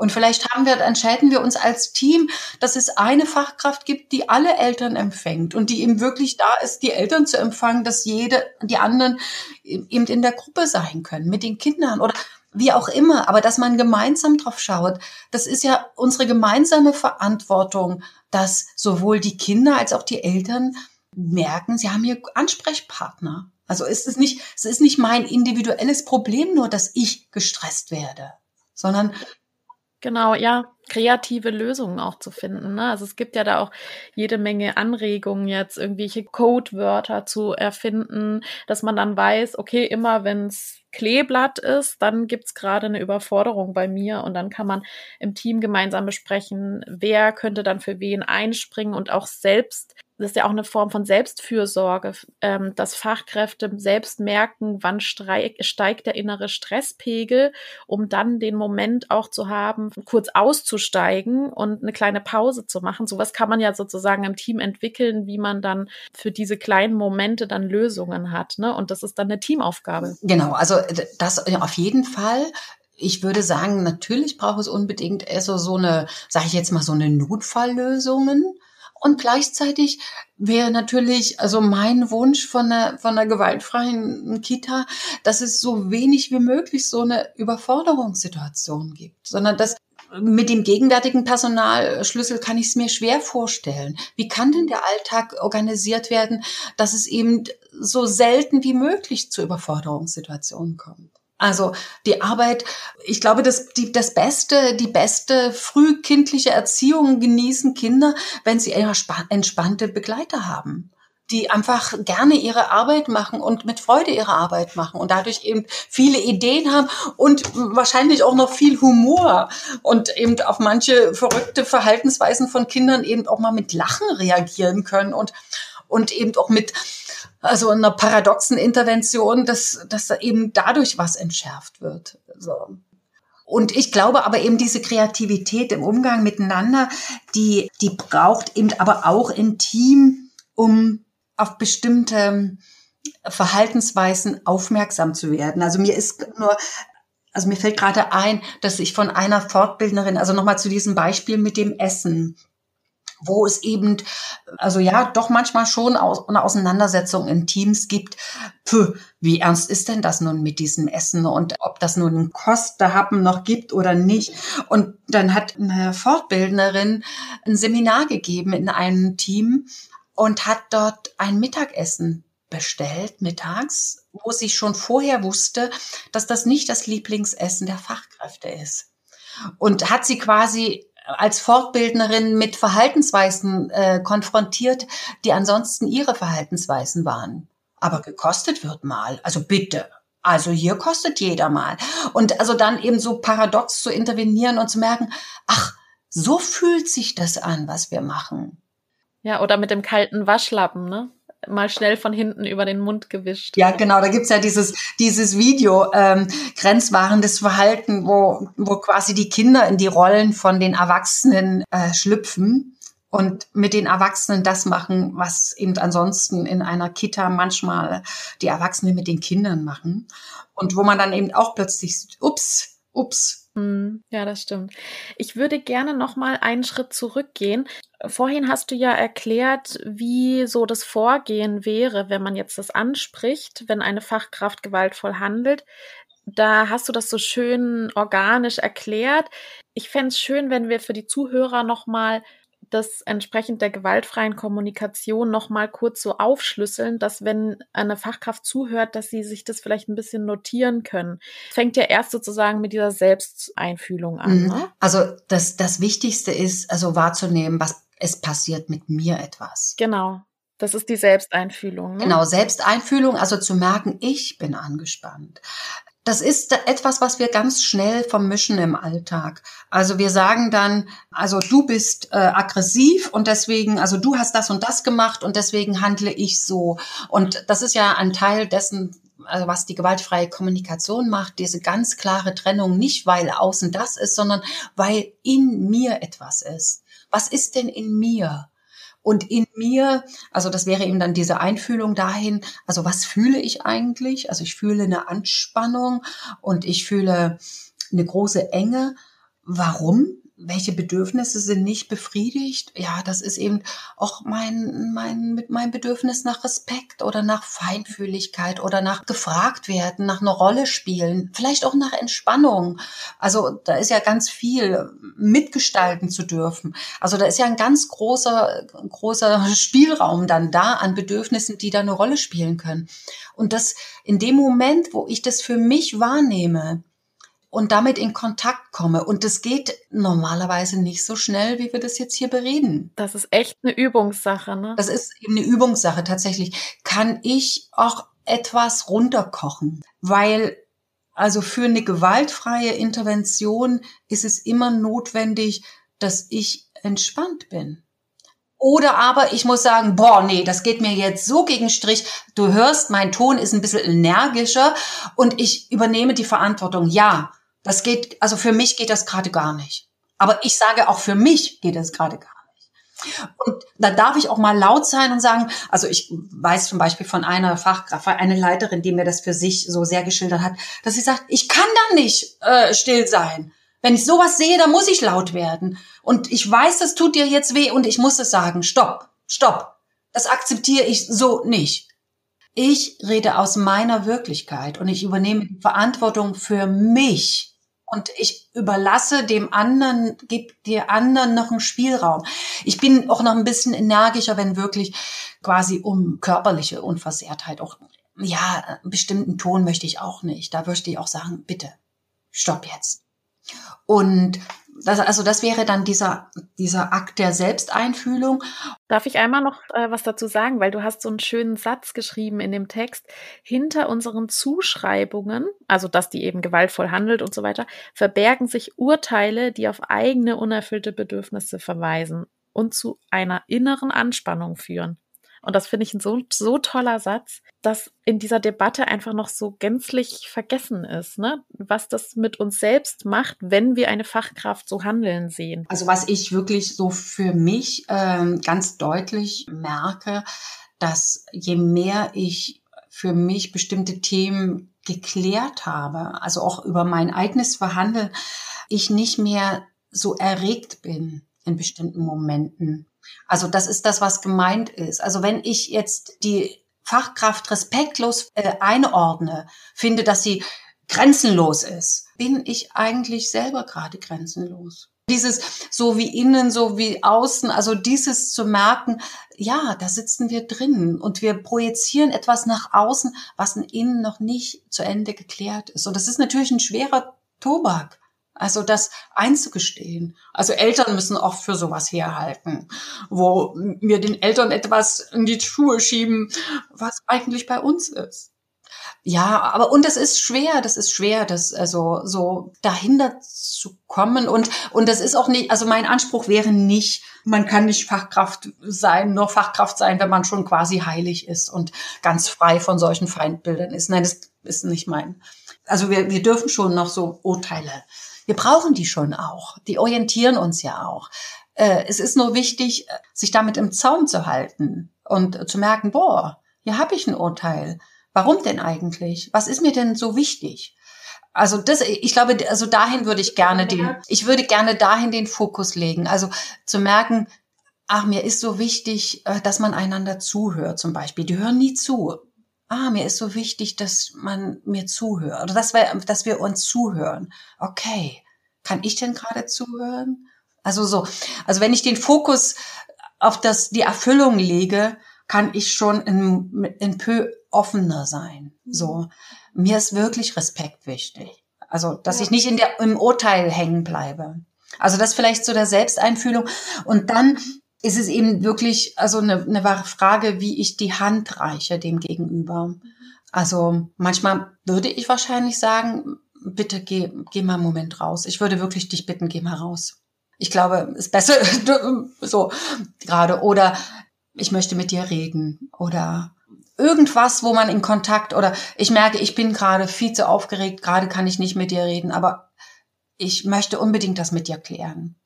Und vielleicht haben wir, entscheiden wir uns als Team, dass es eine Fachkraft gibt, die alle Eltern empfängt und die eben wirklich da ist, die Eltern zu empfangen, dass jede, die anderen eben in der Gruppe sein können, mit den Kindern oder wie auch immer, aber dass man gemeinsam drauf schaut, das ist ja unsere gemeinsame Verantwortung, dass sowohl die Kinder als auch die Eltern merken, sie haben hier Ansprechpartner. Also ist es nicht, es ist nicht mein individuelles Problem nur, dass ich gestresst werde, sondern Genau, ja, kreative Lösungen auch zu finden. Ne? Also es gibt ja da auch jede Menge Anregungen jetzt, irgendwelche Codewörter zu erfinden, dass man dann weiß, okay, immer wenn es Kleeblatt ist, dann gibt's gerade eine Überforderung bei mir und dann kann man im Team gemeinsam besprechen, wer könnte dann für wen einspringen und auch selbst das ist ja auch eine Form von Selbstfürsorge, ähm, dass Fachkräfte selbst merken, wann steigt der innere Stresspegel, um dann den Moment auch zu haben, kurz auszusteigen und eine kleine Pause zu machen. Sowas kann man ja sozusagen im Team entwickeln, wie man dann für diese kleinen Momente dann Lösungen hat. Ne? Und das ist dann eine Teamaufgabe. Genau, also das auf jeden Fall ich würde sagen, natürlich braucht es unbedingt so, so eine, sage ich jetzt mal, so eine Notfalllösungen. Und gleichzeitig wäre natürlich, also mein Wunsch von einer, von einer gewaltfreien Kita, dass es so wenig wie möglich so eine Überforderungssituation gibt, sondern dass mit dem gegenwärtigen Personalschlüssel kann ich es mir schwer vorstellen. Wie kann denn der Alltag organisiert werden, dass es eben so selten wie möglich zu Überforderungssituationen kommt? Also die Arbeit, ich glaube, dass die, das Beste, die beste frühkindliche Erziehung genießen Kinder, wenn sie entspannte Begleiter haben die einfach gerne ihre Arbeit machen und mit Freude ihre Arbeit machen und dadurch eben viele Ideen haben und wahrscheinlich auch noch viel Humor und eben auf manche verrückte Verhaltensweisen von Kindern eben auch mal mit Lachen reagieren können und und eben auch mit also einer paradoxen Intervention, dass, dass da eben dadurch was entschärft wird. So. Und ich glaube aber eben diese Kreativität im Umgang miteinander, die, die braucht eben aber auch im Team, um auf bestimmte Verhaltensweisen aufmerksam zu werden. Also mir ist nur also mir fällt gerade ein, dass ich von einer Fortbildnerin, also nochmal zu diesem Beispiel mit dem Essen, wo es eben, also ja, doch manchmal schon eine Auseinandersetzung in Teams gibt. Puh, wie ernst ist denn das nun mit diesem Essen und ob das nun einen Kosterhappen noch gibt oder nicht? Und dann hat eine Fortbildnerin ein Seminar gegeben in einem Team und hat dort ein Mittagessen bestellt mittags, wo sie schon vorher wusste, dass das nicht das Lieblingsessen der Fachkräfte ist. Und hat sie quasi als Fortbildnerin mit Verhaltensweisen äh, konfrontiert, die ansonsten ihre Verhaltensweisen waren. Aber gekostet wird mal, also bitte. Also hier kostet jeder mal. Und also dann eben so paradox zu intervenieren und zu merken, ach, so fühlt sich das an, was wir machen. Ja, oder mit dem kalten Waschlappen, ne? mal schnell von hinten über den Mund gewischt. Ja, genau, da gibt's ja dieses, dieses Video, ähm, grenzwahrendes Verhalten, wo, wo quasi die Kinder in die Rollen von den Erwachsenen äh, schlüpfen und mit den Erwachsenen das machen, was eben ansonsten in einer Kita manchmal die Erwachsenen mit den Kindern machen. Und wo man dann eben auch plötzlich, ups, ups, ja, das stimmt. Ich würde gerne noch mal einen Schritt zurückgehen. Vorhin hast du ja erklärt, wie so das Vorgehen wäre, wenn man jetzt das anspricht, wenn eine Fachkraft gewaltvoll handelt. Da hast du das so schön organisch erklärt. Ich fände es schön, wenn wir für die Zuhörer noch mal das entsprechend der gewaltfreien Kommunikation nochmal kurz so aufschlüsseln, dass wenn eine Fachkraft zuhört, dass sie sich das vielleicht ein bisschen notieren können. Fängt ja erst sozusagen mit dieser Selbsteinfühlung an. Mhm. Ne? Also das, das Wichtigste ist, also wahrzunehmen, was es passiert mit mir etwas. Genau. Das ist die Selbsteinfühlung. Ne? Genau, Selbsteinfühlung, also zu merken, ich bin angespannt. Das ist etwas, was wir ganz schnell vermischen im Alltag. Also wir sagen dann, also du bist äh, aggressiv und deswegen, also du hast das und das gemacht und deswegen handle ich so. Und das ist ja ein Teil dessen, also was die gewaltfreie Kommunikation macht, diese ganz klare Trennung, nicht weil außen das ist, sondern weil in mir etwas ist. Was ist denn in mir? Und in mir, also das wäre eben dann diese Einfühlung dahin, also was fühle ich eigentlich? Also ich fühle eine Anspannung und ich fühle eine große Enge. Warum? Welche Bedürfnisse sind nicht befriedigt? Ja, das ist eben auch mein, mein, mit meinem Bedürfnis nach Respekt oder nach Feinfühligkeit oder nach gefragt werden, nach einer Rolle spielen, vielleicht auch nach Entspannung. Also da ist ja ganz viel mitgestalten zu dürfen. Also da ist ja ein ganz großer, großer Spielraum dann da an Bedürfnissen, die da eine Rolle spielen können. Und das in dem Moment, wo ich das für mich wahrnehme, und damit in Kontakt komme. Und das geht normalerweise nicht so schnell, wie wir das jetzt hier bereden. Das ist echt eine Übungssache, ne? Das ist eben eine Übungssache tatsächlich. Kann ich auch etwas runterkochen? Weil also für eine gewaltfreie Intervention ist es immer notwendig, dass ich entspannt bin. Oder aber ich muss sagen, boah, nee, das geht mir jetzt so gegen Strich. Du hörst, mein Ton ist ein bisschen energischer und ich übernehme die Verantwortung. Ja, das geht, also für mich geht das gerade gar nicht. Aber ich sage auch für mich geht das gerade gar nicht. Und da darf ich auch mal laut sein und sagen, also ich weiß zum Beispiel von einer Fachkraft, eine Leiterin, die mir das für sich so sehr geschildert hat, dass sie sagt, ich kann da nicht äh, still sein. Wenn ich sowas sehe, dann muss ich laut werden. Und ich weiß, das tut dir jetzt weh und ich muss es sagen, stopp, stopp. Das akzeptiere ich so nicht. Ich rede aus meiner Wirklichkeit und ich übernehme die Verantwortung für mich und ich überlasse dem anderen, gebe dir anderen noch einen Spielraum. Ich bin auch noch ein bisschen energischer, wenn wirklich quasi um körperliche Unversehrtheit auch, ja, einen bestimmten Ton möchte ich auch nicht. Da würde ich auch sagen, bitte, stopp jetzt. Und das, also das wäre dann dieser, dieser Akt der Selbsteinfühlung. Darf ich einmal noch äh, was dazu sagen, weil du hast so einen schönen Satz geschrieben in dem Text. Hinter unseren Zuschreibungen, also dass die eben gewaltvoll handelt und so weiter, verbergen sich Urteile, die auf eigene unerfüllte Bedürfnisse verweisen und zu einer inneren Anspannung führen. Und das finde ich ein so, so toller Satz, dass in dieser Debatte einfach noch so gänzlich vergessen ist, ne? was das mit uns selbst macht, wenn wir eine Fachkraft so handeln sehen. Also was ich wirklich so für mich ähm, ganz deutlich merke, dass je mehr ich für mich bestimmte Themen geklärt habe, also auch über mein eigenes Verhandeln, ich nicht mehr so erregt bin in bestimmten Momenten. Also das ist das, was gemeint ist. Also wenn ich jetzt die Fachkraft respektlos äh, einordne, finde, dass sie grenzenlos ist, bin ich eigentlich selber gerade grenzenlos. Dieses so wie innen, so wie außen, also dieses zu merken, ja, da sitzen wir drin und wir projizieren etwas nach außen, was in innen noch nicht zu Ende geklärt ist. Und das ist natürlich ein schwerer Tobak. Also das einzugestehen. Also Eltern müssen oft für sowas herhalten, wo wir den Eltern etwas in die Schuhe schieben, was eigentlich bei uns ist. Ja, aber und es ist schwer, das ist schwer, das also so dahinter zu kommen und und das ist auch nicht, also mein Anspruch wäre nicht, man kann nicht Fachkraft sein, nur Fachkraft sein, wenn man schon quasi heilig ist und ganz frei von solchen Feindbildern ist. Nein, das ist nicht mein. Also wir wir dürfen schon noch so Urteile wir brauchen die schon auch. Die orientieren uns ja auch. Äh, es ist nur wichtig, sich damit im Zaum zu halten und zu merken, boah, hier habe ich ein Urteil. Warum denn eigentlich? Was ist mir denn so wichtig? Also das, ich glaube, also dahin würde ich gerne den, ich würde gerne dahin den Fokus legen. Also zu merken, ach, mir ist so wichtig, äh, dass man einander zuhört, zum Beispiel. Die hören nie zu. Ah, mir ist so wichtig, dass man mir zuhört oder dass wir, dass wir uns zuhören. Okay, kann ich denn gerade zuhören? Also so, also wenn ich den Fokus auf das, die Erfüllung lege, kann ich schon in, in Peu offener sein. So, mir ist wirklich Respekt wichtig. Also, dass ja. ich nicht in der, im Urteil hängen bleibe. Also das vielleicht so der Selbsteinfühlung. Und dann ist es eben wirklich also eine, eine wahre Frage, wie ich die Hand reiche dem Gegenüber. Also manchmal würde ich wahrscheinlich sagen, bitte geh, geh mal einen Moment raus. Ich würde wirklich dich bitten, geh mal raus. Ich glaube, ist besser so gerade. Oder ich möchte mit dir reden. Oder irgendwas, wo man in Kontakt oder ich merke, ich bin gerade viel zu aufgeregt, gerade kann ich nicht mit dir reden, aber ich möchte unbedingt das mit dir klären.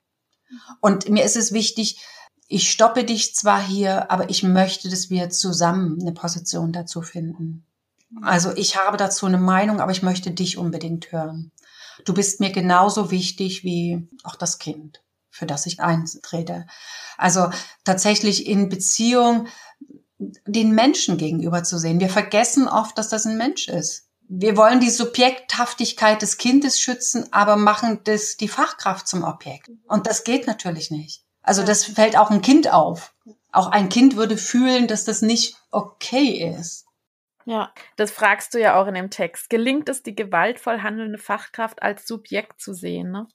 Und mir ist es wichtig, ich stoppe dich zwar hier, aber ich möchte, dass wir zusammen eine Position dazu finden. Also ich habe dazu eine Meinung, aber ich möchte dich unbedingt hören. Du bist mir genauso wichtig wie auch das Kind, für das ich eintrete. Also tatsächlich in Beziehung den Menschen gegenüber zu sehen. Wir vergessen oft, dass das ein Mensch ist. Wir wollen die Subjekthaftigkeit des Kindes schützen, aber machen das die Fachkraft zum Objekt. Und das geht natürlich nicht. Also das fällt auch ein Kind auf. Auch ein Kind würde fühlen, dass das nicht okay ist. Ja, das fragst du ja auch in dem Text. Gelingt es, die gewaltvoll handelnde Fachkraft als Subjekt zu sehen? Ne?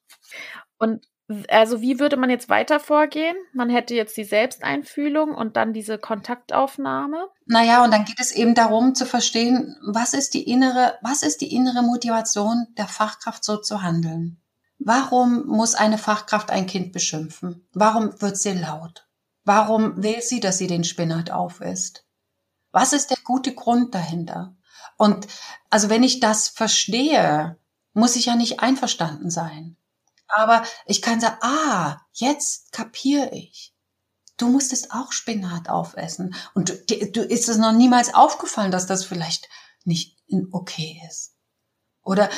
Und also wie würde man jetzt weiter vorgehen? Man hätte jetzt die Selbsteinfühlung und dann diese Kontaktaufnahme. Naja, und dann geht es eben darum zu verstehen, was ist die innere, was ist die innere Motivation der Fachkraft so zu handeln? Warum muss eine Fachkraft ein Kind beschimpfen? Warum wird sie laut? Warum will sie, dass sie den Spinat aufisst? Was ist der gute Grund dahinter? Und also wenn ich das verstehe, muss ich ja nicht einverstanden sein. Aber ich kann sagen, ah, jetzt kapiere ich. Du musstest auch Spinat aufessen. Und du, du ist es noch niemals aufgefallen, dass das vielleicht nicht okay ist. Oder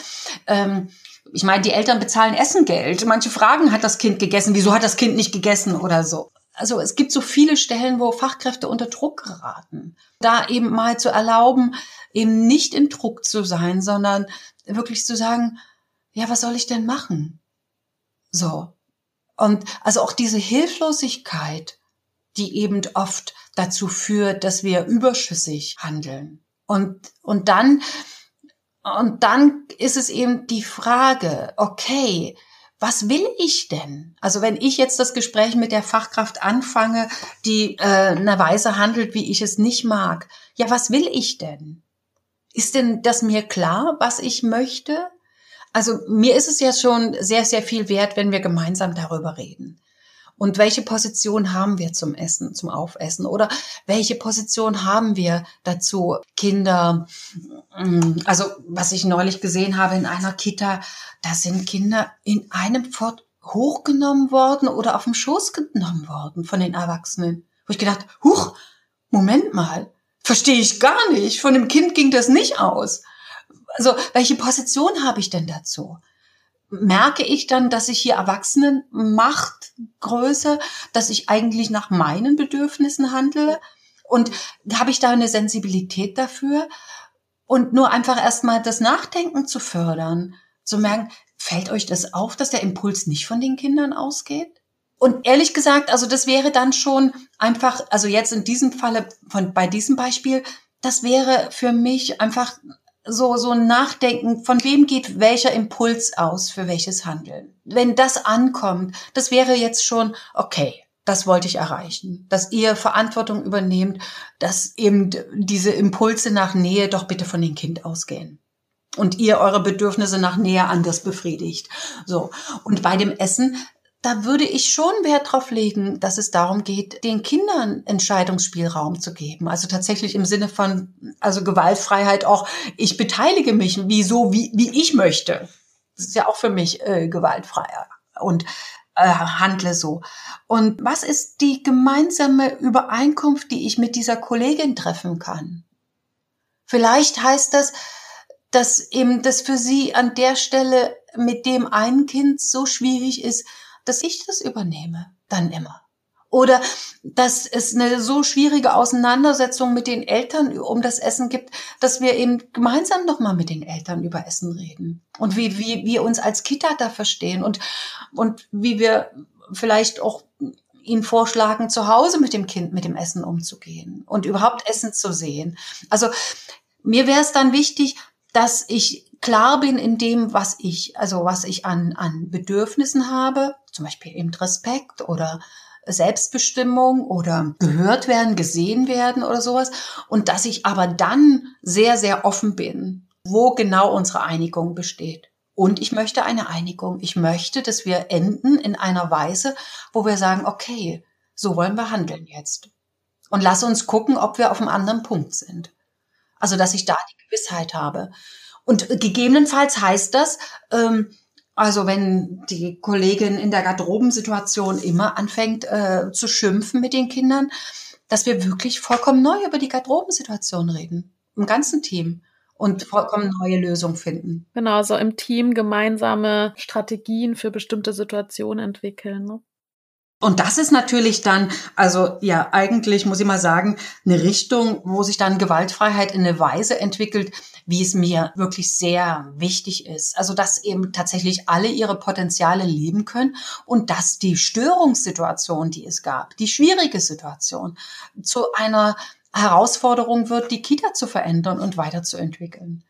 ähm, ich meine, die Eltern bezahlen Essengeld. Manche fragen, hat das Kind gegessen? Wieso hat das Kind nicht gegessen oder so? Also es gibt so viele Stellen, wo Fachkräfte unter Druck geraten. Da eben mal zu erlauben, eben nicht in Druck zu sein, sondern wirklich zu sagen, ja, was soll ich denn machen? So. Und also auch diese Hilflosigkeit, die eben oft dazu führt, dass wir überschüssig handeln. Und, und dann, und dann ist es eben die Frage, okay, was will ich denn? Also wenn ich jetzt das Gespräch mit der Fachkraft anfange, die äh, eine Weise handelt, wie ich es nicht mag, ja, was will ich denn? Ist denn das mir klar, was ich möchte? Also mir ist es ja schon sehr, sehr viel wert, wenn wir gemeinsam darüber reden. Und welche Position haben wir zum Essen, zum Aufessen? Oder welche Position haben wir dazu, Kinder, mm, also was ich neulich gesehen habe in einer Kita, da sind Kinder in einem Fort hochgenommen worden oder auf dem Schoß genommen worden von den Erwachsenen. Wo ich gedacht, huch, Moment mal, verstehe ich gar nicht. Von dem Kind ging das nicht aus also welche Position habe ich denn dazu? Merke ich dann, dass ich hier Erwachsenen Macht größe, dass ich eigentlich nach meinen Bedürfnissen handle? Und habe ich da eine Sensibilität dafür? Und nur einfach erstmal das Nachdenken zu fördern, zu merken, fällt euch das auf, dass der Impuls nicht von den Kindern ausgeht? Und ehrlich gesagt, also das wäre dann schon einfach, also jetzt in diesem Falle von bei diesem Beispiel, das wäre für mich einfach so, so ein Nachdenken, von wem geht welcher Impuls aus für welches Handeln. Wenn das ankommt, das wäre jetzt schon, okay, das wollte ich erreichen, dass ihr Verantwortung übernehmt, dass eben diese Impulse nach Nähe doch bitte von dem Kind ausgehen. Und ihr eure Bedürfnisse nach Nähe anders befriedigt. So. Und bei dem Essen, da würde ich schon Wert drauf legen, dass es darum geht, den Kindern Entscheidungsspielraum zu geben. Also tatsächlich im Sinne von, also Gewaltfreiheit auch, ich beteilige mich, wieso, wie, wie ich möchte. Das ist ja auch für mich äh, gewaltfrei und äh, handle so. Und was ist die gemeinsame Übereinkunft, die ich mit dieser Kollegin treffen kann? Vielleicht heißt das, dass eben das für sie an der Stelle mit dem einen Kind so schwierig ist, dass ich das übernehme, dann immer. Oder dass es eine so schwierige Auseinandersetzung mit den Eltern um das Essen gibt, dass wir eben gemeinsam nochmal mit den Eltern über Essen reden. Und wie, wie wir uns als Kita da verstehen und, und wie wir vielleicht auch ihn vorschlagen, zu Hause mit dem Kind, mit dem Essen umzugehen und überhaupt Essen zu sehen. Also mir wäre es dann wichtig, dass ich klar bin in dem, was ich, also was ich an, an Bedürfnissen habe, zum Beispiel eben Respekt oder Selbstbestimmung oder gehört werden, gesehen werden oder sowas. Und dass ich aber dann sehr, sehr offen bin, wo genau unsere Einigung besteht. Und ich möchte eine Einigung. Ich möchte, dass wir enden in einer Weise, wo wir sagen, okay, so wollen wir handeln jetzt. Und lass uns gucken, ob wir auf einem anderen Punkt sind. Also, dass ich da die Gewissheit habe. Und gegebenenfalls heißt das, ähm, also wenn die Kollegin in der Garderobensituation immer anfängt äh, zu schimpfen mit den Kindern, dass wir wirklich vollkommen neu über die Garderobensituation reden. Im ganzen Team und vollkommen neue Lösungen finden. Genau, so im Team gemeinsame Strategien für bestimmte Situationen entwickeln. Ne? Und das ist natürlich dann, also ja, eigentlich muss ich mal sagen, eine Richtung, wo sich dann Gewaltfreiheit in eine Weise entwickelt, wie es mir wirklich sehr wichtig ist. Also, dass eben tatsächlich alle ihre Potenziale leben können und dass die Störungssituation, die es gab, die schwierige Situation, zu einer Herausforderung wird, die Kita zu verändern und weiterzuentwickeln.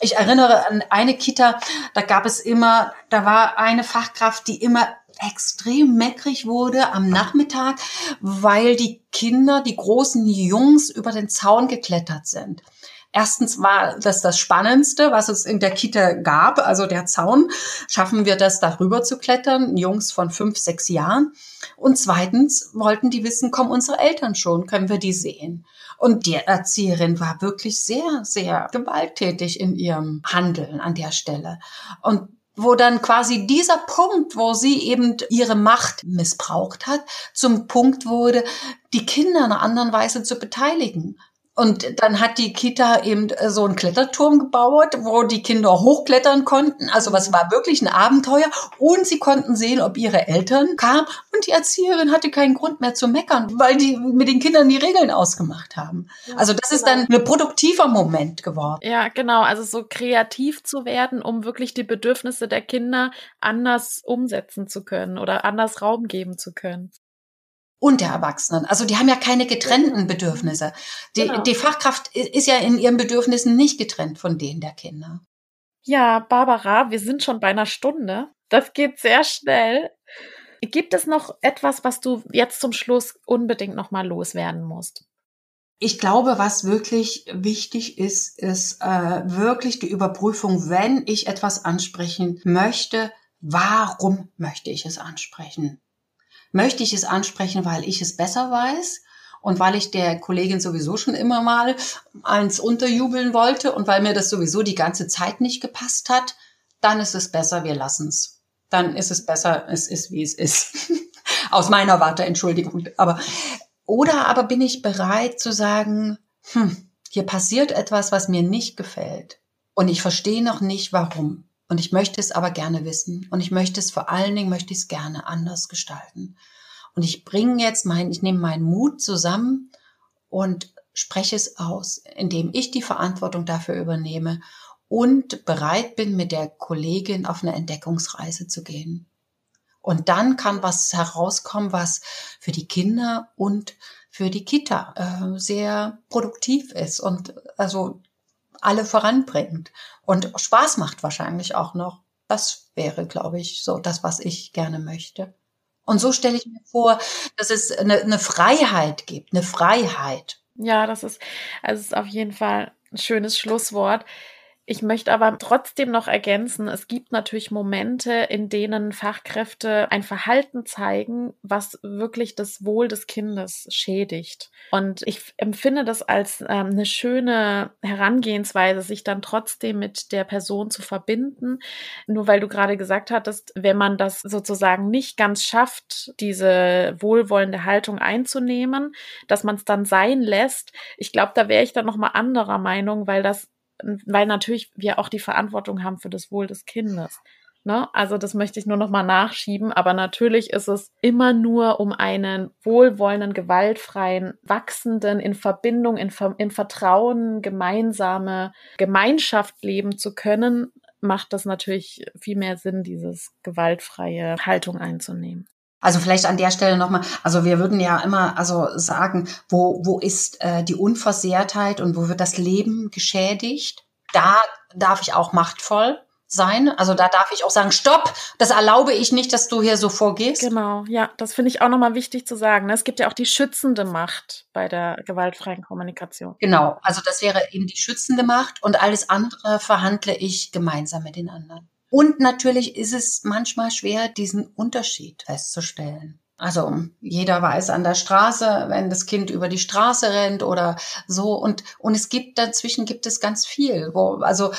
Ich erinnere an eine Kita, da gab es immer, da war eine Fachkraft, die immer extrem meckrig wurde am Nachmittag, weil die Kinder, die großen Jungs über den Zaun geklettert sind. Erstens war das das Spannendste, was es in der Kita gab, also der Zaun. Schaffen wir das, darüber zu klettern? Jungs von fünf, sechs Jahren. Und zweitens wollten die wissen, kommen unsere Eltern schon? Können wir die sehen? Und die Erzieherin war wirklich sehr, sehr gewalttätig in ihrem Handeln an der Stelle. Und wo dann quasi dieser Punkt, wo sie eben ihre Macht missbraucht hat, zum Punkt wurde, die Kinder in einer anderen Weise zu beteiligen. Und dann hat die Kita eben äh, so einen Kletterturm gebaut, wo die Kinder hochklettern konnten. Also was war wirklich ein Abenteuer. Und sie konnten sehen, ob ihre Eltern kamen. Und die Erzieherin hatte keinen Grund mehr zu meckern, weil die mit den Kindern die Regeln ausgemacht haben. Also das ist dann ein produktiver Moment geworden. Ja, genau. Also so kreativ zu werden, um wirklich die Bedürfnisse der Kinder anders umsetzen zu können oder anders Raum geben zu können und der Erwachsenen. Also die haben ja keine getrennten Bedürfnisse. Die, genau. die Fachkraft ist ja in ihren Bedürfnissen nicht getrennt von denen der Kinder. Ja, Barbara, wir sind schon bei einer Stunde. Das geht sehr schnell. Gibt es noch etwas, was du jetzt zum Schluss unbedingt noch mal loswerden musst? Ich glaube, was wirklich wichtig ist, ist äh, wirklich die Überprüfung, wenn ich etwas ansprechen möchte, warum möchte ich es ansprechen? Möchte ich es ansprechen, weil ich es besser weiß und weil ich der Kollegin sowieso schon immer mal eins unterjubeln wollte und weil mir das sowieso die ganze Zeit nicht gepasst hat, dann ist es besser, wir lassen es. Dann ist es besser, es ist wie es ist. Aus meiner Warte, Entschuldigung. Aber, oder aber bin ich bereit zu sagen, hm, hier passiert etwas, was mir nicht gefällt. Und ich verstehe noch nicht, warum. Und ich möchte es aber gerne wissen. Und ich möchte es vor allen Dingen, möchte ich es gerne anders gestalten. Und ich bringe jetzt mein, ich nehme meinen Mut zusammen und spreche es aus, indem ich die Verantwortung dafür übernehme und bereit bin, mit der Kollegin auf eine Entdeckungsreise zu gehen. Und dann kann was herauskommen, was für die Kinder und für die Kita äh, sehr produktiv ist und also alle voranbringt und Spaß macht wahrscheinlich auch noch. Das wäre, glaube ich, so das, was ich gerne möchte. Und so stelle ich mir vor, dass es eine, eine Freiheit gibt, eine Freiheit. Ja, das ist, also ist auf jeden Fall ein schönes Schlusswort. Ich möchte aber trotzdem noch ergänzen, es gibt natürlich Momente, in denen Fachkräfte ein Verhalten zeigen, was wirklich das Wohl des Kindes schädigt. Und ich empfinde das als ähm, eine schöne Herangehensweise, sich dann trotzdem mit der Person zu verbinden. Nur weil du gerade gesagt hattest, wenn man das sozusagen nicht ganz schafft, diese wohlwollende Haltung einzunehmen, dass man es dann sein lässt. Ich glaube, da wäre ich dann noch mal anderer Meinung, weil das weil natürlich wir auch die Verantwortung haben für das Wohl des Kindes. Ne? Also das möchte ich nur noch mal nachschieben, aber natürlich ist es immer nur um einen wohlwollenden, gewaltfreien, wachsenden, in Verbindung, in, in Vertrauen, gemeinsame Gemeinschaft leben zu können, macht das natürlich viel mehr Sinn, dieses gewaltfreie Haltung einzunehmen. Also vielleicht an der Stelle nochmal, also wir würden ja immer also sagen, wo, wo ist äh, die Unversehrtheit und wo wird das Leben geschädigt? Da darf ich auch machtvoll sein. Also da darf ich auch sagen, stopp, das erlaube ich nicht, dass du hier so vorgehst. Genau, ja, das finde ich auch nochmal wichtig zu sagen. Ne? Es gibt ja auch die schützende Macht bei der gewaltfreien Kommunikation. Genau, also das wäre eben die schützende Macht und alles andere verhandle ich gemeinsam mit den anderen. Und natürlich ist es manchmal schwer, diesen Unterschied festzustellen. Also jeder weiß an der Straße, wenn das Kind über die Straße rennt oder so und und es gibt dazwischen gibt es ganz viel, wo also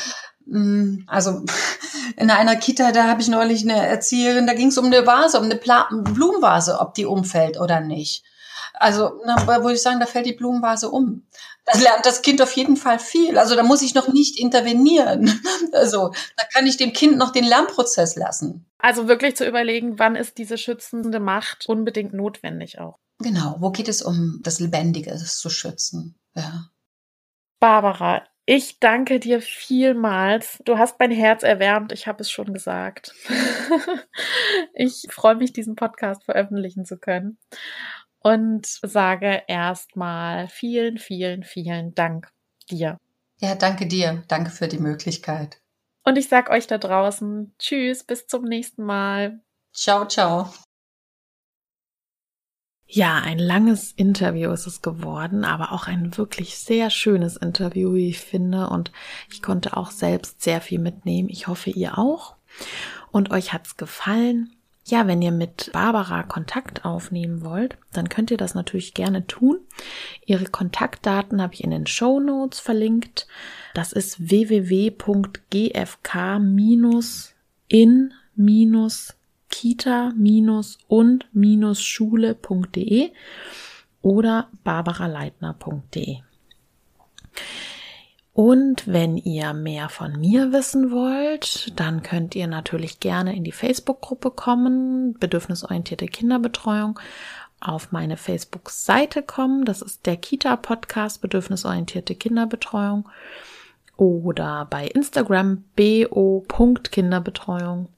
mm, also in einer Kita, da habe ich neulich eine Erzieherin, da ging es um eine Vase, um eine Pla Blumenvase, ob die umfällt oder nicht. Also na, würde ich sagen, da fällt die Blumenvase um. Da lernt das Kind auf jeden Fall viel. Also da muss ich noch nicht intervenieren. Also da kann ich dem Kind noch den Lernprozess lassen. Also wirklich zu überlegen, wann ist diese schützende Macht unbedingt notwendig auch. Genau, wo geht es um das Lebendige, das zu schützen? Ja. Barbara, ich danke dir vielmals. Du hast mein Herz erwärmt, ich habe es schon gesagt. ich freue mich, diesen Podcast veröffentlichen zu können und sage erstmal vielen, vielen, vielen Dank dir. Ja, danke dir. Danke für die Möglichkeit. Und ich sag euch da draußen Tschüss, bis zum nächsten Mal. Ciao, ciao. Ja, ein langes Interview ist es geworden, aber auch ein wirklich sehr schönes Interview, wie ich finde. Und ich konnte auch selbst sehr viel mitnehmen. Ich hoffe, ihr auch. Und euch hat's gefallen. Ja, wenn ihr mit Barbara Kontakt aufnehmen wollt, dann könnt ihr das natürlich gerne tun. Ihre Kontaktdaten habe ich in den Show Notes verlinkt. Das ist www.gfk-in-kita-und-schule.de oder barbaraleitner.de. Und wenn ihr mehr von mir wissen wollt, dann könnt ihr natürlich gerne in die Facebook-Gruppe kommen, bedürfnisorientierte Kinderbetreuung, auf meine Facebook-Seite kommen. Das ist der Kita-Podcast Bedürfnisorientierte Kinderbetreuung oder bei Instagram bo.kinderbetreuung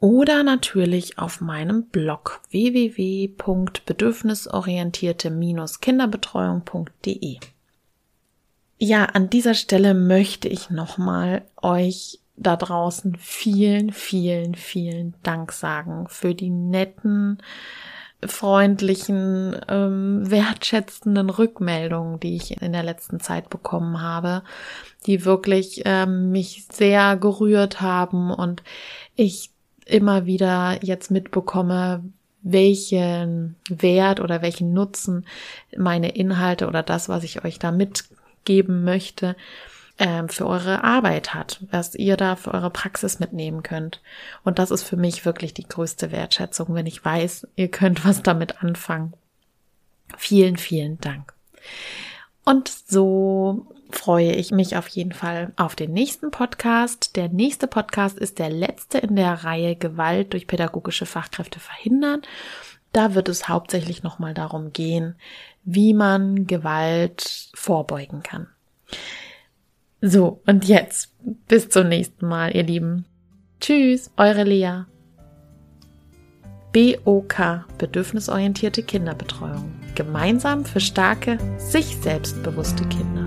oder natürlich auf meinem Blog www.bedürfnisorientierte-kinderbetreuung.de. Ja, an dieser Stelle möchte ich nochmal euch da draußen vielen, vielen, vielen Dank sagen für die netten, freundlichen, ähm, wertschätzenden Rückmeldungen, die ich in der letzten Zeit bekommen habe, die wirklich ähm, mich sehr gerührt haben und ich immer wieder jetzt mitbekomme, welchen Wert oder welchen Nutzen meine Inhalte oder das, was ich euch da mit geben möchte, ähm, für eure Arbeit hat, was ihr da für eure Praxis mitnehmen könnt. Und das ist für mich wirklich die größte Wertschätzung, wenn ich weiß, ihr könnt was damit anfangen. Vielen, vielen Dank. Und so freue ich mich auf jeden Fall auf den nächsten Podcast. Der nächste Podcast ist der letzte in der Reihe Gewalt durch pädagogische Fachkräfte verhindern. Da wird es hauptsächlich nochmal darum gehen, wie man Gewalt vorbeugen kann. So, und jetzt bis zum nächsten Mal, ihr Lieben. Tschüss, eure Lea. BOK, bedürfnisorientierte Kinderbetreuung. Gemeinsam für starke, sich selbstbewusste Kinder.